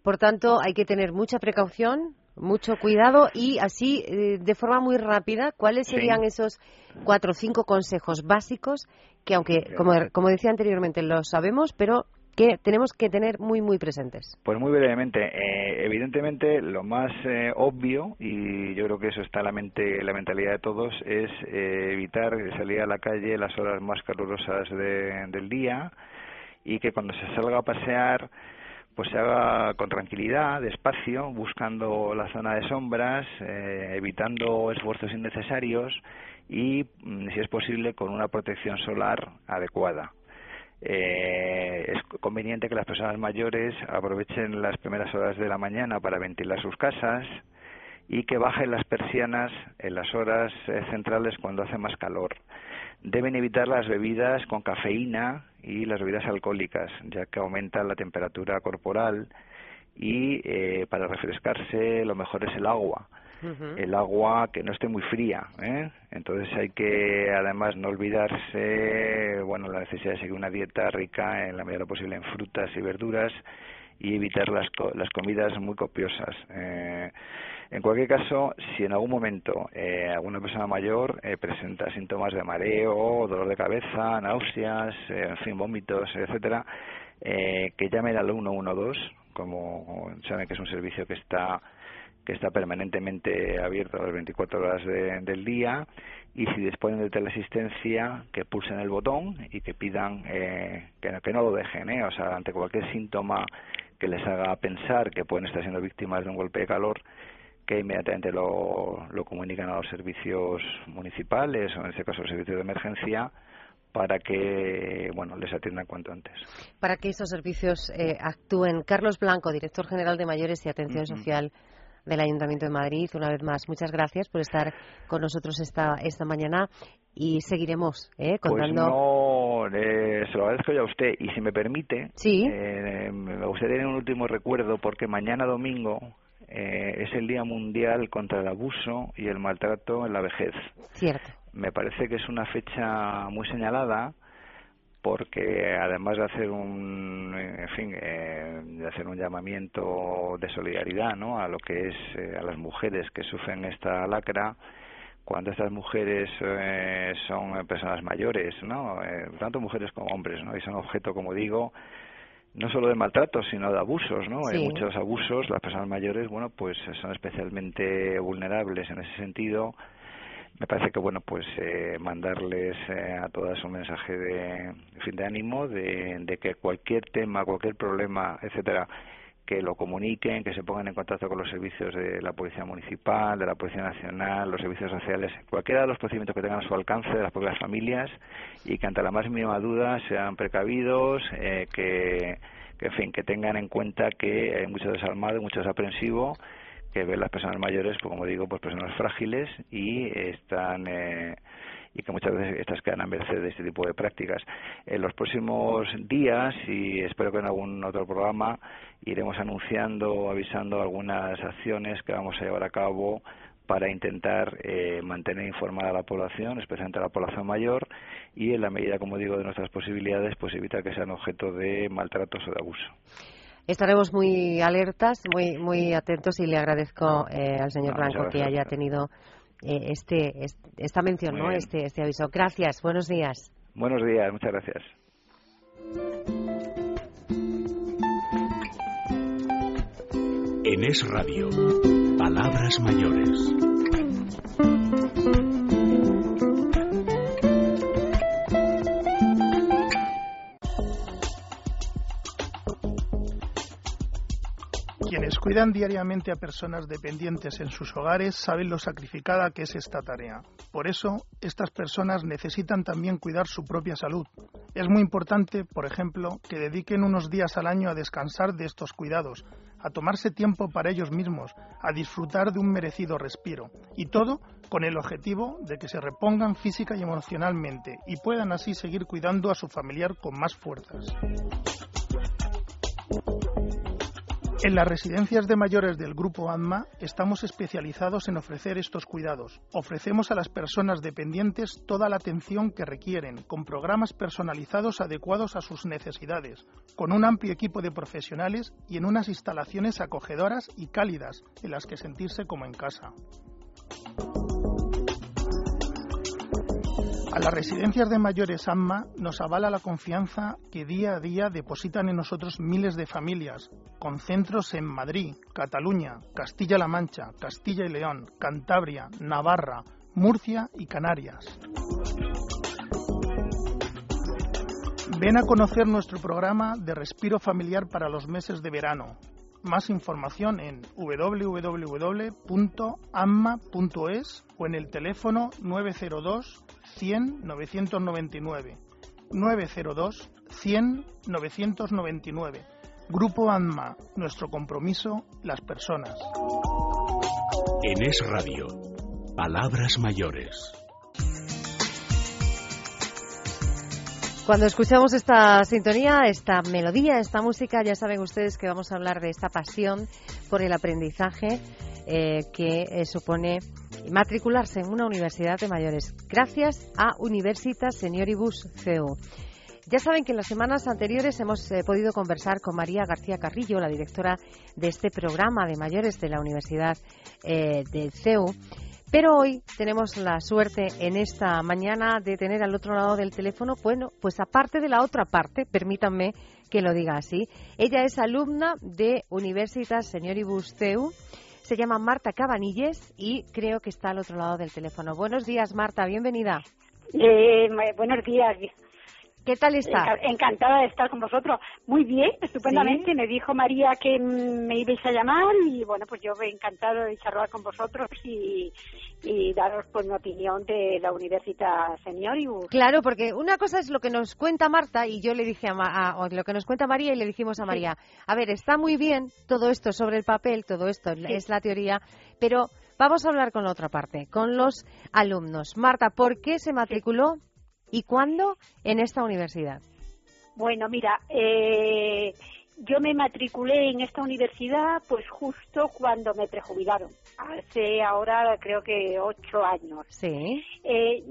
Por tanto, hay que tener mucha precaución, mucho cuidado y así, eh, de forma muy rápida, ¿cuáles serían esos cuatro o cinco consejos básicos que, aunque, como, como decía anteriormente, lo sabemos, pero que tenemos que tener muy, muy presentes? Pues muy brevemente. Eh, evidentemente, lo más obvio, y yo creo que eso está en la, mente, la mentalidad de todos, es evitar salir a la calle las horas más calurosas del día, y que cuando se salga a pasear pues se haga con tranquilidad, despacio, buscando la zona de sombras, eh, evitando esfuerzos innecesarios y, mm, si es posible, con una protección solar adecuada. Eh, es conveniente que las personas mayores aprovechen las primeras horas de la mañana para ventilar sus casas y que bajen las persianas en las horas eh, centrales cuando hace más calor. Deben evitar las bebidas con cafeína y las bebidas alcohólicas, ya que aumentan la temperatura corporal y eh, para refrescarse lo mejor es el agua. El agua que no esté muy fría, ¿eh? entonces hay que además no olvidarse, bueno, la necesidad de seguir una dieta rica en la medida de lo posible en frutas y verduras y evitar las, las comidas muy copiosas. Eh, en cualquier caso, si en algún momento eh, alguna persona mayor eh, presenta síntomas de mareo, dolor de cabeza, náuseas, eh, en fin, vómitos, etcétera, que llamen al 112, como saben que es un servicio que está que está permanentemente abierto a las 24 horas del día y si disponen de teleasistencia que pulsen el botón y que pidan que, que, no lo dejen, ¿eh? o sea, ante cualquier síntoma que les haga pensar que pueden estar siendo víctimas de un golpe de calor, que inmediatamente lo, lo comunican a los servicios municipales o en este caso los servicios de emergencia para que bueno les atiendan cuanto antes. Para que esos servicios eh, actúen. Carlos Blanco, director general de Mayores y Atención Social del Ayuntamiento de Madrid, una vez más, muchas gracias por estar con nosotros esta, esta mañana y seguiremos eh, pues contando. Pues no, eh, se lo agradezco ya a usted y si me permite, ¿Sí? eh, me gustaría tener un último recuerdo porque mañana domingo eh, es el Día Mundial contra el Abuso y el Maltrato en la Vejez. Cierto. Me parece que es una fecha muy señalada porque además de hacer un en fin eh, de hacer un llamamiento de solidaridad ¿no? a lo que es eh, a las mujeres que sufren esta lacra cuando estas mujeres eh, son personas mayores no tanto mujeres como hombres no y son objeto como digo no solo de maltrato sino de abusos no hay muchos abusos. Las personas mayores bueno pues son especialmente vulnerables en ese sentido me parece que bueno pues eh, mandarles eh, a todas un mensaje de fin de ánimo de, de, que cualquier tema cualquier problema etcétera que lo comuniquen que se pongan en contacto con los servicios de la policía municipal de la policía nacional los servicios sociales cualquiera de los procedimientos que tengan a su alcance de las propias familias y que ante la más mínima duda sean precavidos eh, que en fin que tengan en cuenta que hay mucho desarmado mucho desaprensivo que ven las personas mayores, pues como digo, pues personas frágiles y están eh, y que muchas veces estas quedan a merced de este tipo de prácticas. En los próximos días, y espero que en algún otro programa, iremos anunciando avisando algunas acciones que vamos a llevar a cabo para intentar eh, mantener informada a la población, especialmente a la población mayor, y en la medida, como digo, de nuestras posibilidades, pues evitar que sean objeto de maltratos o de abuso. Estaremos muy alertas, muy muy atentos y le agradezco eh, al señor Blanco que haya tenido eh, este, esta mención, ¿no? Este, este aviso. Gracias. Buenos días. Buenos días. Muchas gracias. En Es Radio, Palabras Mayores. Cuidan diariamente a personas dependientes en sus hogares saben lo sacrificada que es esta tarea. Por eso, estas personas necesitan también cuidar su propia salud. Es muy importante, por ejemplo, que dediquen unos días al año a descansar de estos cuidados, a tomarse tiempo para ellos mismos, a disfrutar de un merecido respiro, y todo con el objetivo de que se repongan física y emocionalmente y puedan así seguir cuidando a su familiar con más fuerzas. En las residencias de mayores del Grupo ANMA estamos especializados en ofrecer estos cuidados. Ofrecemos a las personas dependientes toda la atención que requieren, con programas personalizados adecuados a sus necesidades, con un amplio equipo de profesionales y en unas instalaciones acogedoras y cálidas en las que sentirse como en casa. A las residencias de mayores AMMA nos avala la confianza que día a día depositan en nosotros miles de familias, con centros en Madrid, Cataluña, Castilla-La Mancha, Castilla y León, Cantabria, Navarra, Murcia y Canarias. Ven a conocer nuestro programa de respiro familiar para los meses de verano. Más información en www.amma.es o en el teléfono 902 100 999. 902 100 999. Grupo ANMA, nuestro compromiso, las personas. En Es Radio, palabras mayores. Cuando escuchamos esta sintonía, esta melodía, esta música, ya saben ustedes que vamos a hablar de esta pasión por el aprendizaje eh, que eh, supone matricularse en una universidad de mayores, gracias a Universitas Senioribus CEU. Ya saben que en las semanas anteriores hemos eh, podido conversar con María García Carrillo, la directora de este programa de mayores de la Universidad eh, de CEU. Pero hoy tenemos la suerte en esta mañana de tener al otro lado del teléfono, bueno, pues aparte de la otra parte, permítanme que lo diga así, ella es alumna de Universitas Senioribus CEU se llama Marta Cabanilles y creo que está al otro lado del teléfono. Buenos días, Marta, bienvenida. Eh, buenos días. ¿Qué tal está? Encantada de estar con vosotros. Muy bien, estupendamente. Me dijo María que me ibais a llamar y bueno, pues yo me he encantado de charlar con vosotros y, daros pues mi opinión de la Universidad Senioribus. Claro, porque una cosa es lo que nos cuenta Marta y yo le dije a, lo que nos cuenta María y le dijimos a María, a ver, está muy bien todo esto sobre el papel, todo esto es la teoría, pero vamos a hablar con la otra parte, con los alumnos. Marta, ¿por qué se matriculó? ¿Y cuándo en esta universidad? Bueno, mira, eh, yo me matriculé en esta universidad pues justo cuando me prejubilaron, hace ahora creo que ocho años. Sí. Eh,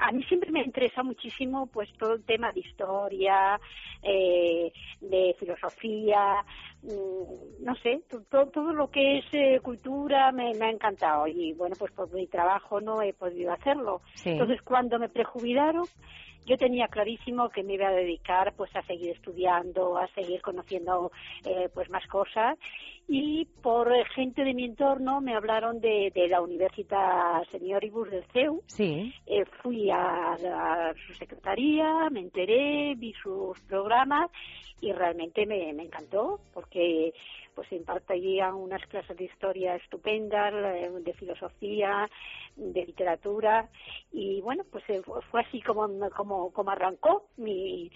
a mí siempre me interesa muchísimo pues todo el tema de historia, eh, de filosofía, mm, no sé, todo, todo lo que es eh, cultura me, me, ha encantado y bueno, pues por mi trabajo no he podido hacerlo. Entonces cuando me prejubilaron, yo tenía clarísimo que me iba a dedicar pues a seguir estudiando, a seguir conociendo eh, pues más cosas y por gente de mi entorno me hablaron de, la Universidad Senioribus del CEU. Sí. Eh, fui a, a, su secretaría, me enteré, vi sus programas y realmente me, me encantó porque pues impartían unas clases de historia estupendas, de filosofía, de literatura y bueno, pues eh, fue así como, como, como arrancó mi,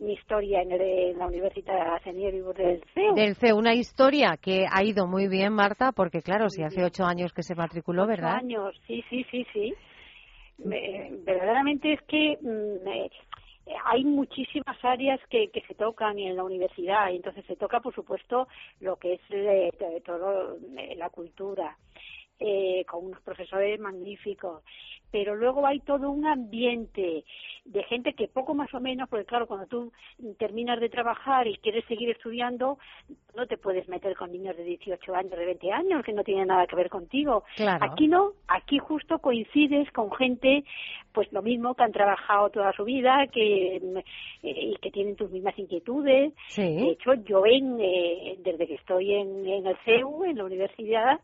mi historia en, la Universidad Señor del CEU. Del CEU, una historia que ha ido muy bien, Marta, porque claro, si hace ocho años que se matriculó, ¿verdad? Ocho años, sí, sí, sí, sí. verdaderamente es que mm, hay muchísimas áreas que, que se tocan en la universidad entonces se toca por supuesto lo que es eh, todo eh, la cultura eh, con unos profesores magníficos pero luego hay todo un ambiente de gente que poco más o menos, porque claro, cuando tú terminas de trabajar y quieres seguir estudiando, no te puedes meter con niños de 18 años, de 20 años, que no tienen nada que ver contigo. Aquí no, aquí justo coincides con gente, pues lo mismo, que han trabajado toda su vida, que, eh, y que tienen tus mismas inquietudes. De hecho, yo en, eh, desde que estoy en, en el CEU, en la universidad,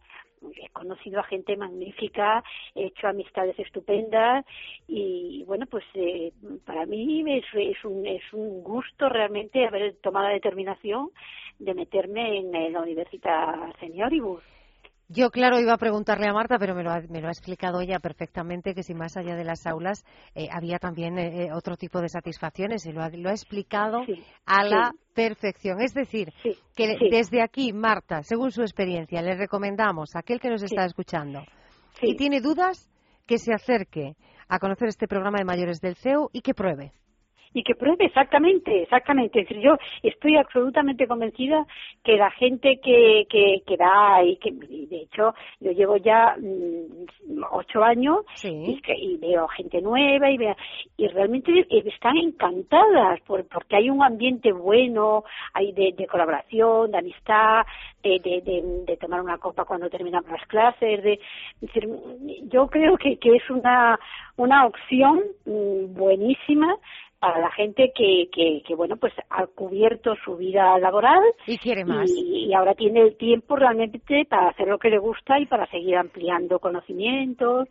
he conocido a gente magnífica, he hecho amistades estupendas y bueno, pues eh, para mí es, es, un, es un gusto realmente haber tomado la determinación de meterme en, la Universidad Senioribus. Yo, claro, iba a preguntarle a Marta, pero me lo ha, me lo ha explicado ella perfectamente, que si más allá de las aulas eh, había también eh, eh, otro tipo de satisfacciones. Y lo ha, lo ha explicado a la perfección. Es decir, que desde aquí, Marta, según su experiencia, le recomendamos a aquel que nos está escuchando y tiene dudas, que se acerque a conocer este programa de mayores del CEU y que pruebe y que pruebe exactamente, exactamente. Es decir, yo estoy absolutamente convencida que la gente que, que, que da y que, de hecho, yo llevo ya mm, ocho años y, y, veo gente nueva y, veo, y realmente están encantadas por, porque hay un ambiente bueno, hay de, de colaboración, de amistad, de, de, de, tomar una copa cuando terminamos las clases. De, decir, yo creo que, que es una, una opción mm, buenísima para la gente que, que, que, bueno pues ha cubierto su vida laboral y quiere más y, ahora tiene el tiempo realmente para hacer lo que le gusta y para seguir ampliando conocimientos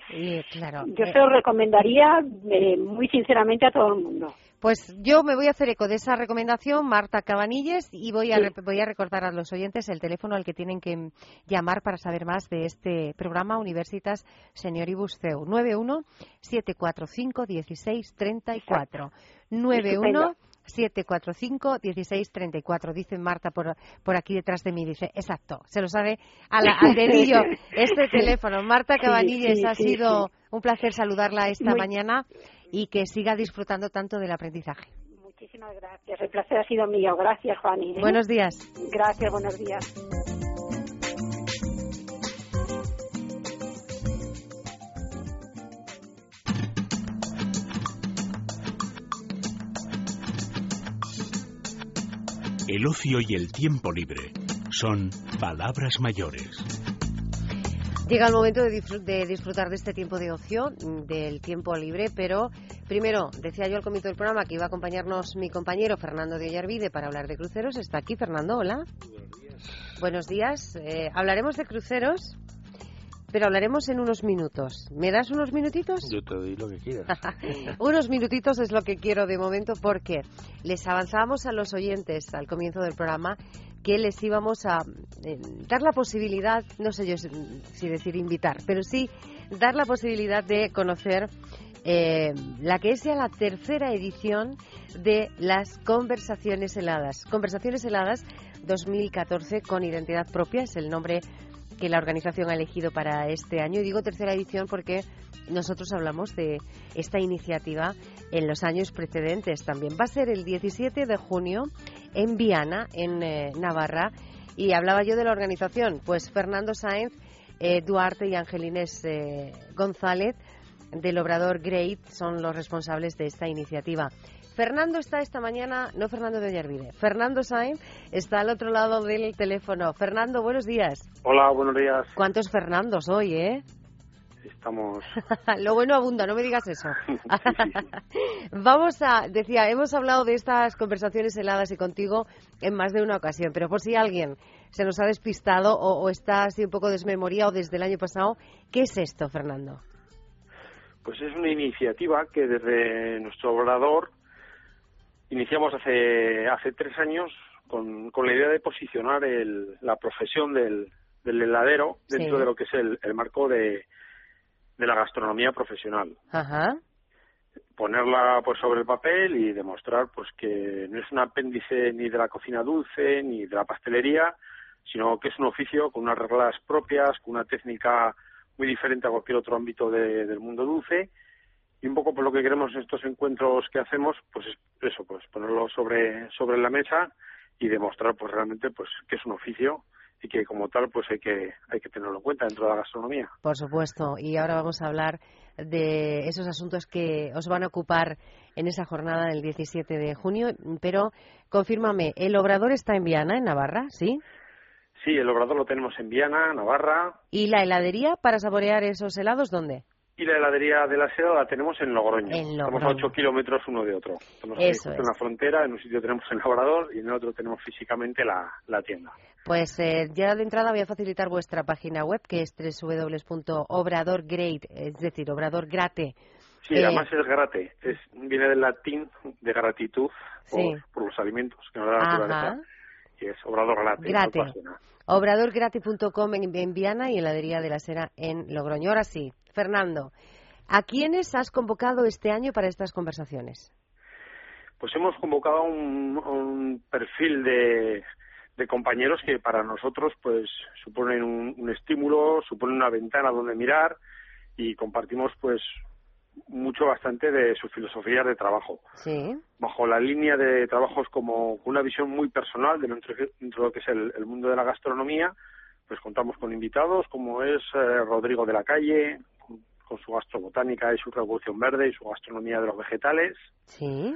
claro, yo se lo eh, recomendaría eh, muy sinceramente a todo el mundo pues yo me voy a hacer eco de esa recomendación, Marta Cabanilles, y voy a, voy a recordar a los oyentes el teléfono al que tienen que llamar para saber más de este programa Universitas Senioribus CEU. 91 745 1634. 91 745 1634. Dice Marta por, por aquí detrás de mí. Dice, exacto, se lo sabe a la, al dedillo este teléfono. Marta Cabanilles, ha sido un placer saludarla esta mañana y que siga disfrutando tanto del aprendizaje. Muchísimas gracias. El placer ha sido mío. Gracias, Juan. ¿eh? Buenos días. Gracias, buenos días. El ocio y el tiempo libre son palabras mayores. Llega el momento de, disfrutar de este tiempo de ocio, del tiempo libre, pero primero, decía yo al comienzo del programa que iba a acompañarnos mi compañero Fernando de Ollarvide para hablar de cruceros. Está aquí, Fernando, hola. Buenos días. Eh, hablaremos de cruceros, pero hablaremos en unos minutos. ¿Me das unos minutitos? Yo te doy lo que quieras. unos minutitos es lo que quiero de momento porque les avanzábamos a los oyentes al comienzo del programa que les íbamos a eh, dar la posibilidad, no sé yo si decir invitar, pero sí dar la posibilidad de conocer eh, la que es ya la tercera edición de las Conversaciones Heladas. Conversaciones Heladas 2014 con identidad propia es el nombre que la organización ha elegido para este año. Y digo tercera edición porque nosotros hablamos de esta iniciativa en los años precedentes también. Va a ser el 17 de junio en Viana, en eh, Navarra. Y hablaba yo de la organización, pues Fernando Sáenz, eh, Duarte y Angelines eh, González del Obrador Great son los responsables de esta iniciativa. Fernando está esta mañana, no Fernando de Ollarvide, Fernando Sainz está al otro lado del teléfono. Fernando, buenos días. Hola, buenos días. ¿Cuántos Fernandos hoy, eh? Estamos. Lo bueno abunda, no me digas eso. Vamos a, decía, hemos hablado de estas conversaciones heladas y contigo en más de una ocasión, pero por si alguien se nos ha despistado o, o está así un poco desmemoriado desde el año pasado, ¿qué es esto, Fernando? Pues es una iniciativa que desde nuestro obrador iniciamos hace, hace tres años con, con la idea de posicionar el, la profesión del, del heladero dentro Sí. de lo que es el, el marco de, de la gastronomía profesional. Ajá. Ponerla pues sobre el papel y demostrar pues que no es un apéndice ni de la cocina dulce ni de la pastelería, sino que es un oficio con unas reglas propias, con una técnica muy diferente a cualquier otro ámbito de- del mundo dulce y un poco por lo que queremos en estos encuentros que hacemos pues es eso pues ponerlo sobre sobre la mesa y demostrar pues realmente pues que es un oficio y que como tal pues hay que hay que tenerlo en cuenta dentro de la gastronomía Por supuesto. Y ahora vamos a hablar de esos asuntos que os van a ocupar en esa jornada del 17 de junio. Pero confírmame, ¿el obrador está en Viana, en Navarra? ¿Sí? sí el obrador lo tenemos en Viana Navarra ¿Y la heladería para saborear esos helados dónde? Y la heladería de la seda la tenemos en Logroño. En Estamos a Logroño. 8 kilómetros uno de otro. Estamos Eso es. en la frontera, en un sitio tenemos el obrador y en el otro tenemos físicamente la, la tienda. Pues eh, ya de entrada voy a facilitar vuestra página web, que es www.obradorgrate, es decir, obradorgrate. Sí, Eh, además es grate, es, viene del latín de gratitud por, por los alimentos que nos da la naturaleza Y es obrador grate. Grate. Obradorgrate.com en, en Viana y heladería de la Sera en Logroño. Ahora sí, Fernando, ¿a quiénes has convocado este año para estas conversaciones? Pues hemos convocado un, un perfil de, de compañeros que para nosotros pues suponen un, un estímulo, suponen una ventana donde mirar y compartimos pues mucho bastante de sus filosofías de trabajo. Sí. Bajo la línea de trabajos como una visión muy personal de dentro, dentro de lo que es el, el mundo de la gastronomía, pues contamos con invitados como es eh, Rodrigo de la Calle, con, con su gastrobotánica y su revolución verde y su gastronomía de los vegetales. Sí.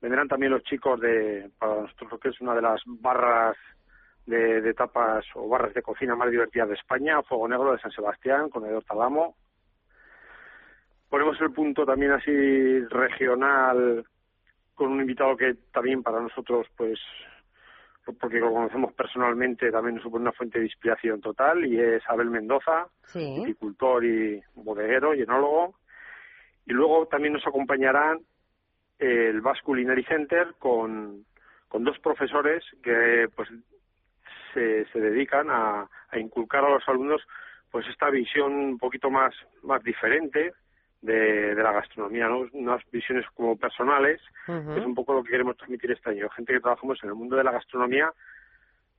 Vendrán también los chicos de, para nosotros lo que es una de las barras de, de tapas o barras de cocina más divertidas de España, Fuego Negro de San Sebastián, con Eduardo Talamo. Ponemos el punto también así regional con un invitado que también para nosotros, pues, porque lo conocemos personalmente, también nos supone una fuente de inspiración total, y es Abel Mendoza, Sí. viticultor y bodeguero y enólogo. Y luego también nos acompañarán el Basque Culinary Center con, con dos profesores que pues se, se dedican a, a inculcar a los alumnos pues esta visión un poquito más, más diferente de, de la gastronomía, ¿no? unas visiones como personales, que es un poco lo que queremos transmitir este año. Gente que trabajamos en el mundo de la gastronomía,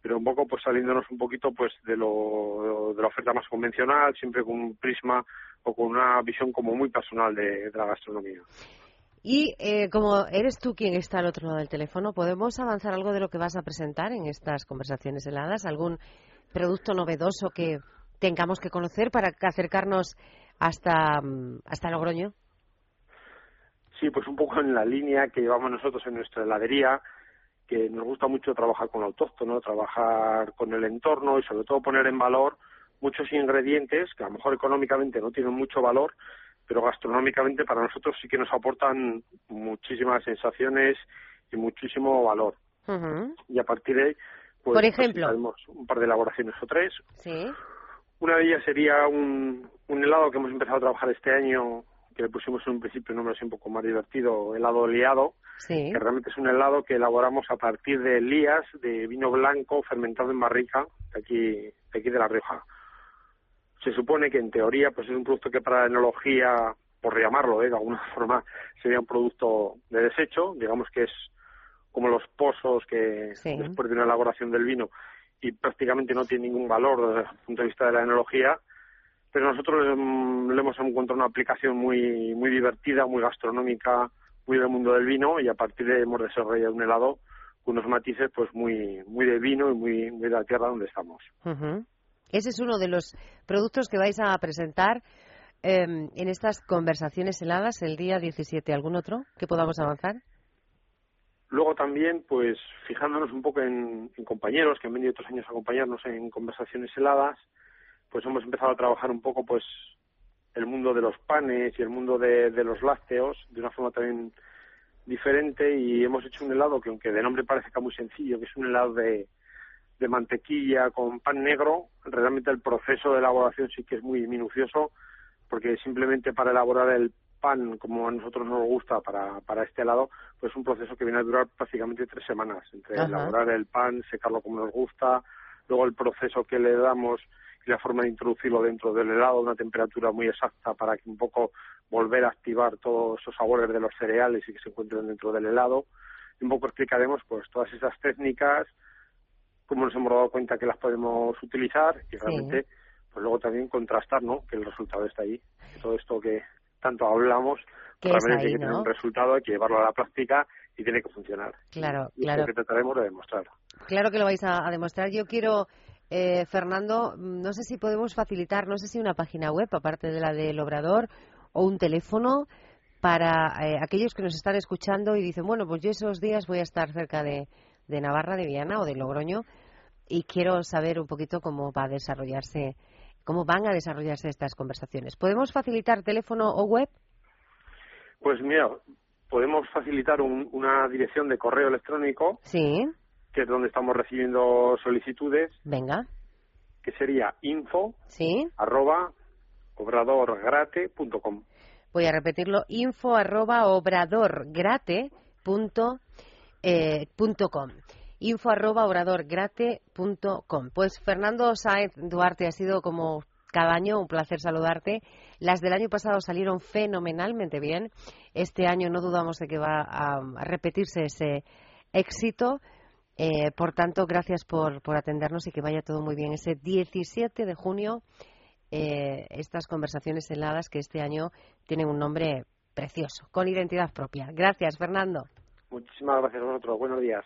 pero un poco pues saliéndonos un poquito pues de lo de la oferta más convencional, siempre con un prisma o con una visión como muy personal de, de la gastronomía. Y eh, como eres tú quien está al otro lado del teléfono, ¿podemos avanzar algo de lo que vas a presentar en estas conversaciones heladas? ¿Algún producto novedoso que tengamos que conocer para acercarnos hasta, mm, hasta Logroño? Sí, pues un poco en la línea que llevamos nosotros en nuestra heladería, que nos gusta mucho trabajar con autóctono, trabajar con el entorno y sobre todo poner en valor muchos ingredientes que a lo mejor económicamente no tienen mucho valor, pero gastronómicamente para nosotros sí que nos aportan muchísimas sensaciones y muchísimo valor. Y a partir de ahí, pues, Por ejemplo. un par de elaboraciones o tres. Sí. Una de ellas sería un, un helado que hemos empezado a trabajar este año, que le pusimos en un principio un nombre así un poco más divertido, helado liado, Sí. que realmente es un helado que elaboramos a partir de lías de vino blanco fermentado en barrica de aquí, de aquí de La Rioja. Se supone que en teoría pues es un producto que para la enología, por llamarlo ¿eh? de alguna forma, sería un producto de desecho, digamos que es como los pozos que Sí. después de una elaboración del vino y prácticamente no tiene ningún valor desde el punto de vista de la enología, pero nosotros mm, le hemos encontrado una aplicación muy muy divertida, muy gastronómica, muy del mundo del vino y a partir de hemos desarrollado un helado unos matices pues muy muy de vino y muy, muy de la tierra donde estamos. Ese es uno de los productos que vais a presentar em, en estas conversaciones heladas el día 17. ¿Algún otro que podamos avanzar? Luego también, pues fijándonos un poco en, compañeros que han venido otros años a acompañarnos en conversaciones heladas, pues hemos empezado a trabajar un poco pues el mundo de los panes y el mundo de, los lácteos de una forma también diferente y hemos hecho un helado que aunque de nombre parezca muy sencillo, que es un helado de, de mantequilla con pan negro, realmente el proceso de elaboración sí que es muy minucioso porque simplemente para elaborar el como a nosotros nos gusta para, para este helado, pues es un proceso que viene a durar prácticamente tres semanas, entre elaborar el pan, secarlo como nos gusta, luego el proceso que le damos y la forma de introducirlo dentro del helado una temperatura muy exacta para que un poco volver a activar todos esos sabores de los cereales y que se encuentren dentro del helado. Y un poco explicaremos pues todas esas técnicas, cómo nos hemos dado cuenta que las podemos utilizar y realmente pues luego también contrastar, ¿no? Que el resultado está ahí. todo esto que tanto hablamos, realmente tiene que tener un resultado, hay que llevarlo a la práctica y tiene que funcionar. Claro, y claro. Es lo que trataremos de demostrar. Claro que lo vais a, demostrar. Yo quiero, eh, Fernando, no sé si podemos facilitar, no sé si una página web, aparte de la del Obrador, o un teléfono para eh, aquellos que nos están escuchando y dicen, bueno, pues yo esos días voy a estar cerca de, de Navarra, de Viana o de Logroño y quiero saber un poquito cómo va a desarrollarse cómo van a desarrollarse estas conversaciones. ¿Podemos facilitar teléfono o web? Pues mira, podemos facilitar una dirección de correo electrónico. Sí. Que es donde estamos recibiendo solicitudes. Venga. Que sería info. Sí. Arroba obradorgrate.com. Voy a repetirlo, info arroba obradorgrate eh, info oradorgrate.com. Pues Fernando Saez Duarte ha sido como cada año un placer saludarte. Las del año pasado salieron fenomenalmente bien. Este año no dudamos de que va a, repetirse ese éxito. Eh, por tanto, gracias por, por, atendernos y que vaya todo muy bien. Ese 17 de junio, eh, estas conversaciones heladas que este año tienen un nombre precioso, con identidad propia. Gracias, Fernando. Muchísimas gracias a vosotros. Buenos días.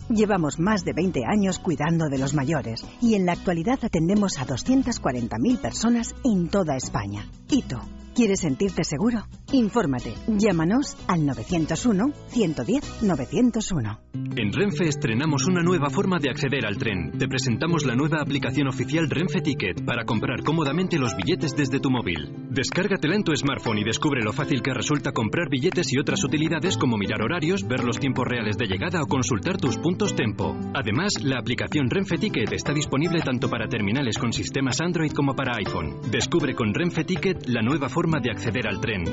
Llevamos más de 20 años cuidando de los mayores y en la actualidad atendemos a 240.000 personas en toda España. ¿Y? ¿Quieres sentirte seguro? Infórmate. Llámanos al 901-110-901. En Renfe estrenamos una nueva forma de acceder al tren. Te presentamos la nueva aplicación oficial Renfe Ticket para comprar cómodamente los billetes desde tu móvil. Descárgatela en tu smartphone y descubre lo fácil que resulta comprar billetes y otras utilidades como mirar horarios, ver los tiempos reales de llegada o consultar tus puntos tempo. Además, la aplicación Renfe Ticket está disponible tanto para terminales con sistemas Android como para iPhone. Descubre con Renfe Ticket la nueva forma forma de acceder al tren.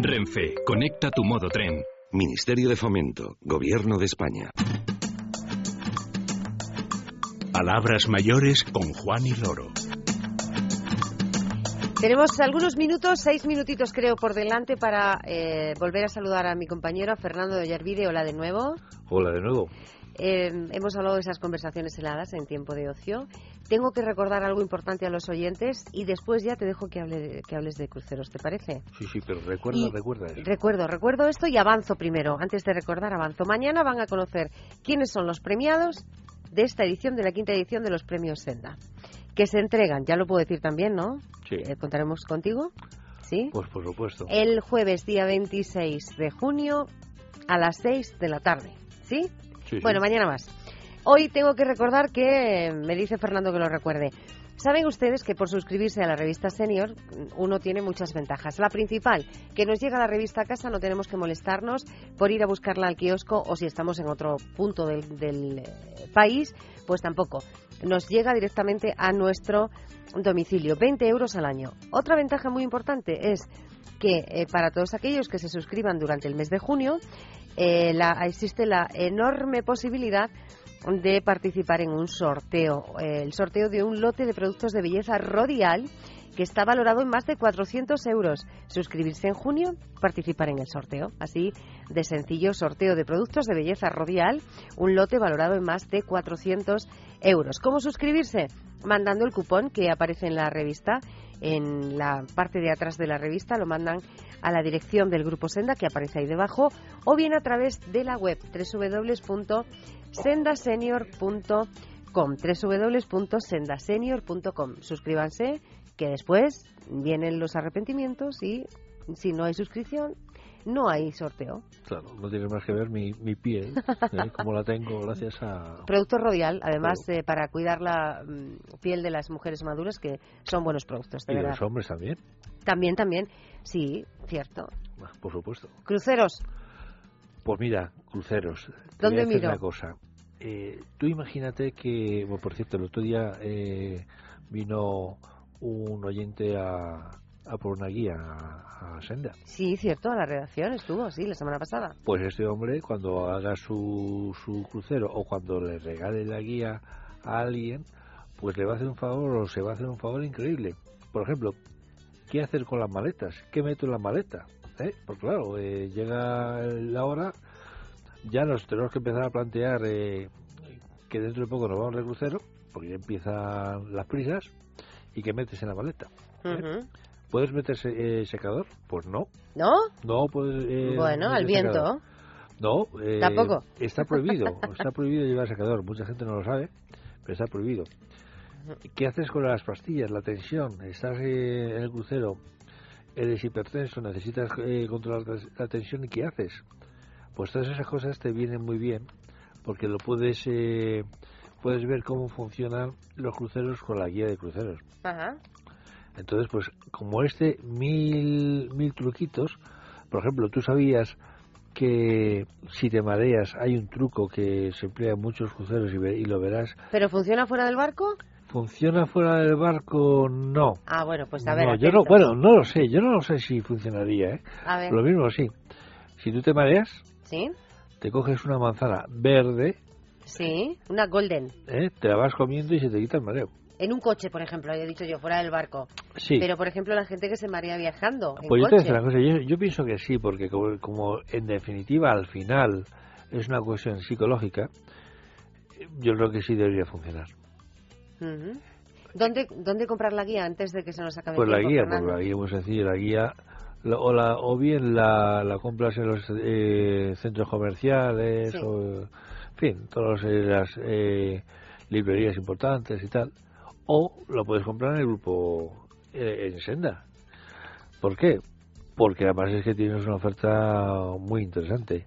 Renfe, conecta tu modo tren. Ministerio de Fomento, Gobierno de España. Palabras mayores con Juan y Loro. Tenemos algunos minutos, seis minutitos creo por delante para eh, volver a saludar a mi compañero Fernando de Ollarvide. Hola de nuevo. Hola de nuevo. Eh, hemos hablado de esas conversaciones heladas en tiempo de ocio. Tengo que recordar algo importante a los oyentes y después ya te dejo que, hable, que hables de cruceros, ¿te parece? Sí, sí, pero recuerda, recuerda eso. Recuerdo, recuerdo esto y avanzo primero. Antes de recordar, avanzo. Mañana van a conocer quiénes son los premiados de esta edición, de la quinta edición de los premios Senda, que se entregan, ya lo puedo decir también, ¿no? Sí. Eh, contaremos contigo. ¿Sí? Pues por supuesto. El jueves, día 26 de junio, a las 6 de la tarde. ¿Sí? bueno, mañana más. Hoy tengo que recordar que, me dice Fernando que lo recuerde, Saben ustedes que por suscribirse a la revista Senior uno tiene muchas ventajas. La principal, que nos llega la revista a casa, no tenemos que molestarnos por ir a buscarla al kiosco o si estamos en otro punto del, eh, país, pues tampoco. Nos llega directamente a nuestro domicilio, 20 euros al año. Otra ventaja muy importante es que eh, para todos aquellos que se suscriban durante el mes de junio, eh, la, existe la enorme posibilidad de participar en un sorteo, el sorteo de un lote de productos de belleza Rodial que está valorado en más de 400 euros. Suscribirse en junio, participar en el sorteo. Así de sencillo, sorteo de productos de belleza Rodial, un lote valorado en más de 400 euros. ¿Cómo suscribirse? Mandando el cupón que aparece en la revista, en la parte de atrás de la revista, lo mandan a la dirección del Grupo Senda que aparece ahí debajo o bien a través de la web www.sendasenior.com www.sendasenior.com Suscríbanse que después vienen los arrepentimientos y si no hay suscripción no hay sorteo. Claro, no tiene más que ver mi, mi piel, ¿eh? como la tengo gracias a... Producto Rodial, además eh, para cuidar la mm, piel de las mujeres maduras, que son buenos productos, de y verdad. los hombres también. También, también, sí, cierto. Ah, Por supuesto. Cruceros, Pues mira, cruceros. te ¿Dónde voy a decir miro? una cosa. Eh, tú imagínate que, bueno, por cierto, el otro día eh, vino un oyente a, a por una guía a, a Senda. sí, cierto, a la redacción estuvo, sí, la semana pasada. Pues este hombre, cuando haga su, su crucero o cuando le regale la guía a alguien, pues le va a hacer un favor o se va a hacer un favor increíble. Por ejemplo, ¿qué hacer con las maletas? ¿Qué meto en la maleta? ¿Eh? Pues claro, eh, llega la hora, ya nos tenemos que empezar a plantear eh, que dentro de poco nos vamos de crucero, porque ya empiezan las prisas, y qué metes en la maleta. Ujú. ¿Puedes meter eh, secador? Pues no. ¿No? No puedes. eh, bueno, al secador. viento. No, eh, Tampoco. Está prohibido, está prohibido llevar secador. Mucha gente no lo sabe, pero está prohibido. ¿Qué haces con las pastillas, la tensión? Estás eh, en el crucero, eres hipertenso, necesitas eh, controlar la- la tensión y ¿qué haces? Pues todas esas cosas te vienen muy bien porque lo puedes eh, puedes ver cómo funcionan los cruceros con la guía de cruceros. Ajá. Entonces, pues como este, mil, mil truquitos. Por ejemplo, tú sabías que si te mareas hay un truco que se emplea en muchos cruceros y, ve- y lo verás. ¿Pero funciona fuera del barco? ¿Funciona fuera del barco? No. Ah, bueno, pues a ver. no yo no, bueno, no lo sé. Yo no lo sé si funcionaría. ¿eh? A ver. Lo mismo sí. Si tú te mareas, ¿Sí? te coges una manzana verde, Sí, una golden. ¿eh? te la vas comiendo y se te quita el mareo. En un coche, por ejemplo, he dicho yo, fuera del barco. Sí. Pero, por ejemplo, la gente que se marea viajando en Pues yo te coche. decir una cosa, yo, yo pienso que sí, porque como, como en definitiva al final es una cuestión psicológica, yo creo que sí debería funcionar. Ujú. ¿Dónde, ¿Dónde comprar la guía antes de que se nos acabe Pues el la tiempo, guía, Fernando? pues la guía muy sencilla, la guía la- o, la, o bien la, la compras en los eh, centros comerciales, Sí. o, en fin, todas eh, las eh, librerías importantes y tal, o lo puedes comprar en el grupo eh, en Senda. ¿Por qué? Porque además es que tienes una oferta muy interesante.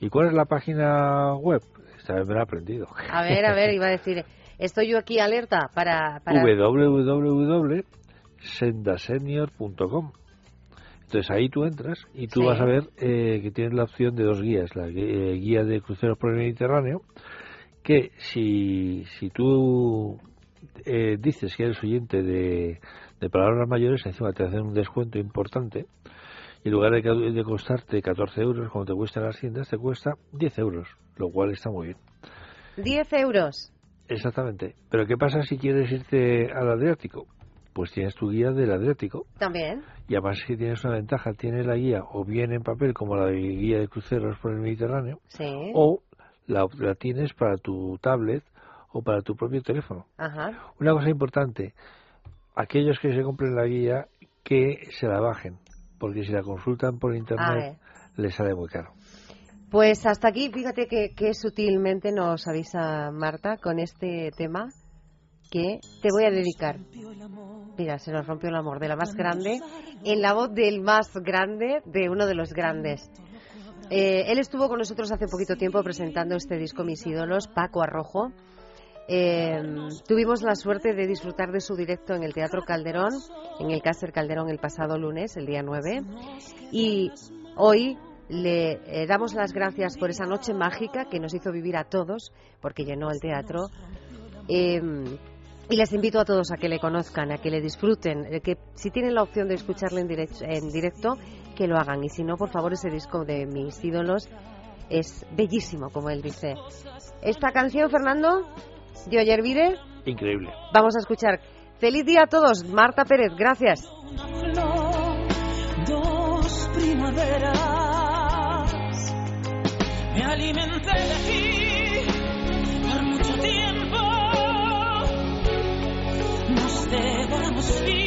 ¿Y cuál es la página web? Esta vez me la he aprendido. A ver, a ver, iba a decir, estoy yo aquí alerta para... para... www.sendasenior.com Entonces ahí tú entras y tú Sí. vas a ver eh, que tienes la opción de dos guías, la eh, guía de cruceros por el Mediterráneo, que si, si tú eh, dices que eres oyente de, de palabras mayores, encima te hacen un descuento importante. Y en lugar de, de costarte 14 euros, como te cuesta en las tiendas, te cuesta 10 euros, lo cual está muy bien. 10 euros. Exactamente. Pero ¿qué pasa si quieres irte al Adriático? Pues tienes tu guía del Adriático. También. Y además si tienes una ventaja, tienes la guía o bien en papel como la de guía de cruceros por el Mediterráneo, Sí. o la, la tienes para tu tablet o para tu propio teléfono. Ajá. Una cosa importante, aquellos que se compren la guía, que se la bajen, porque si la consultan por internet ver. les sale muy caro. Pues hasta aquí, fíjate que, que sutilmente nos avisa Marta con este tema que te voy a dedicar. Mira, se nos rompió el amor de la más grande en la voz del más grande, de uno de los grandes. Eh, él estuvo con nosotros hace poquito tiempo presentando este disco Mis ídolos, Paco Arrojo. Eh, tuvimos la suerte de disfrutar de su directo en el Teatro Calderón, en el Cácer Calderón el pasado lunes, el día 9. Y hoy le eh, damos las gracias por esa noche mágica que nos hizo vivir a todos, porque llenó el teatro. Eh, y les invito a todos a que le conozcan, a que le disfruten, eh, que si tienen la opción de escucharle en directo, en directo, que lo hagan. Y si no, por favor, ese disco de mis ídolos es bellísimo, como él dice. Esta canción, Fernando, Dio Yervide. Increíble. Vamos a escuchar. Feliz día a todos. Marta Pérez, gracias. Una flor, dos primaveras. Me alimenté de ti por mucho tiempo. Nos devoramos bien.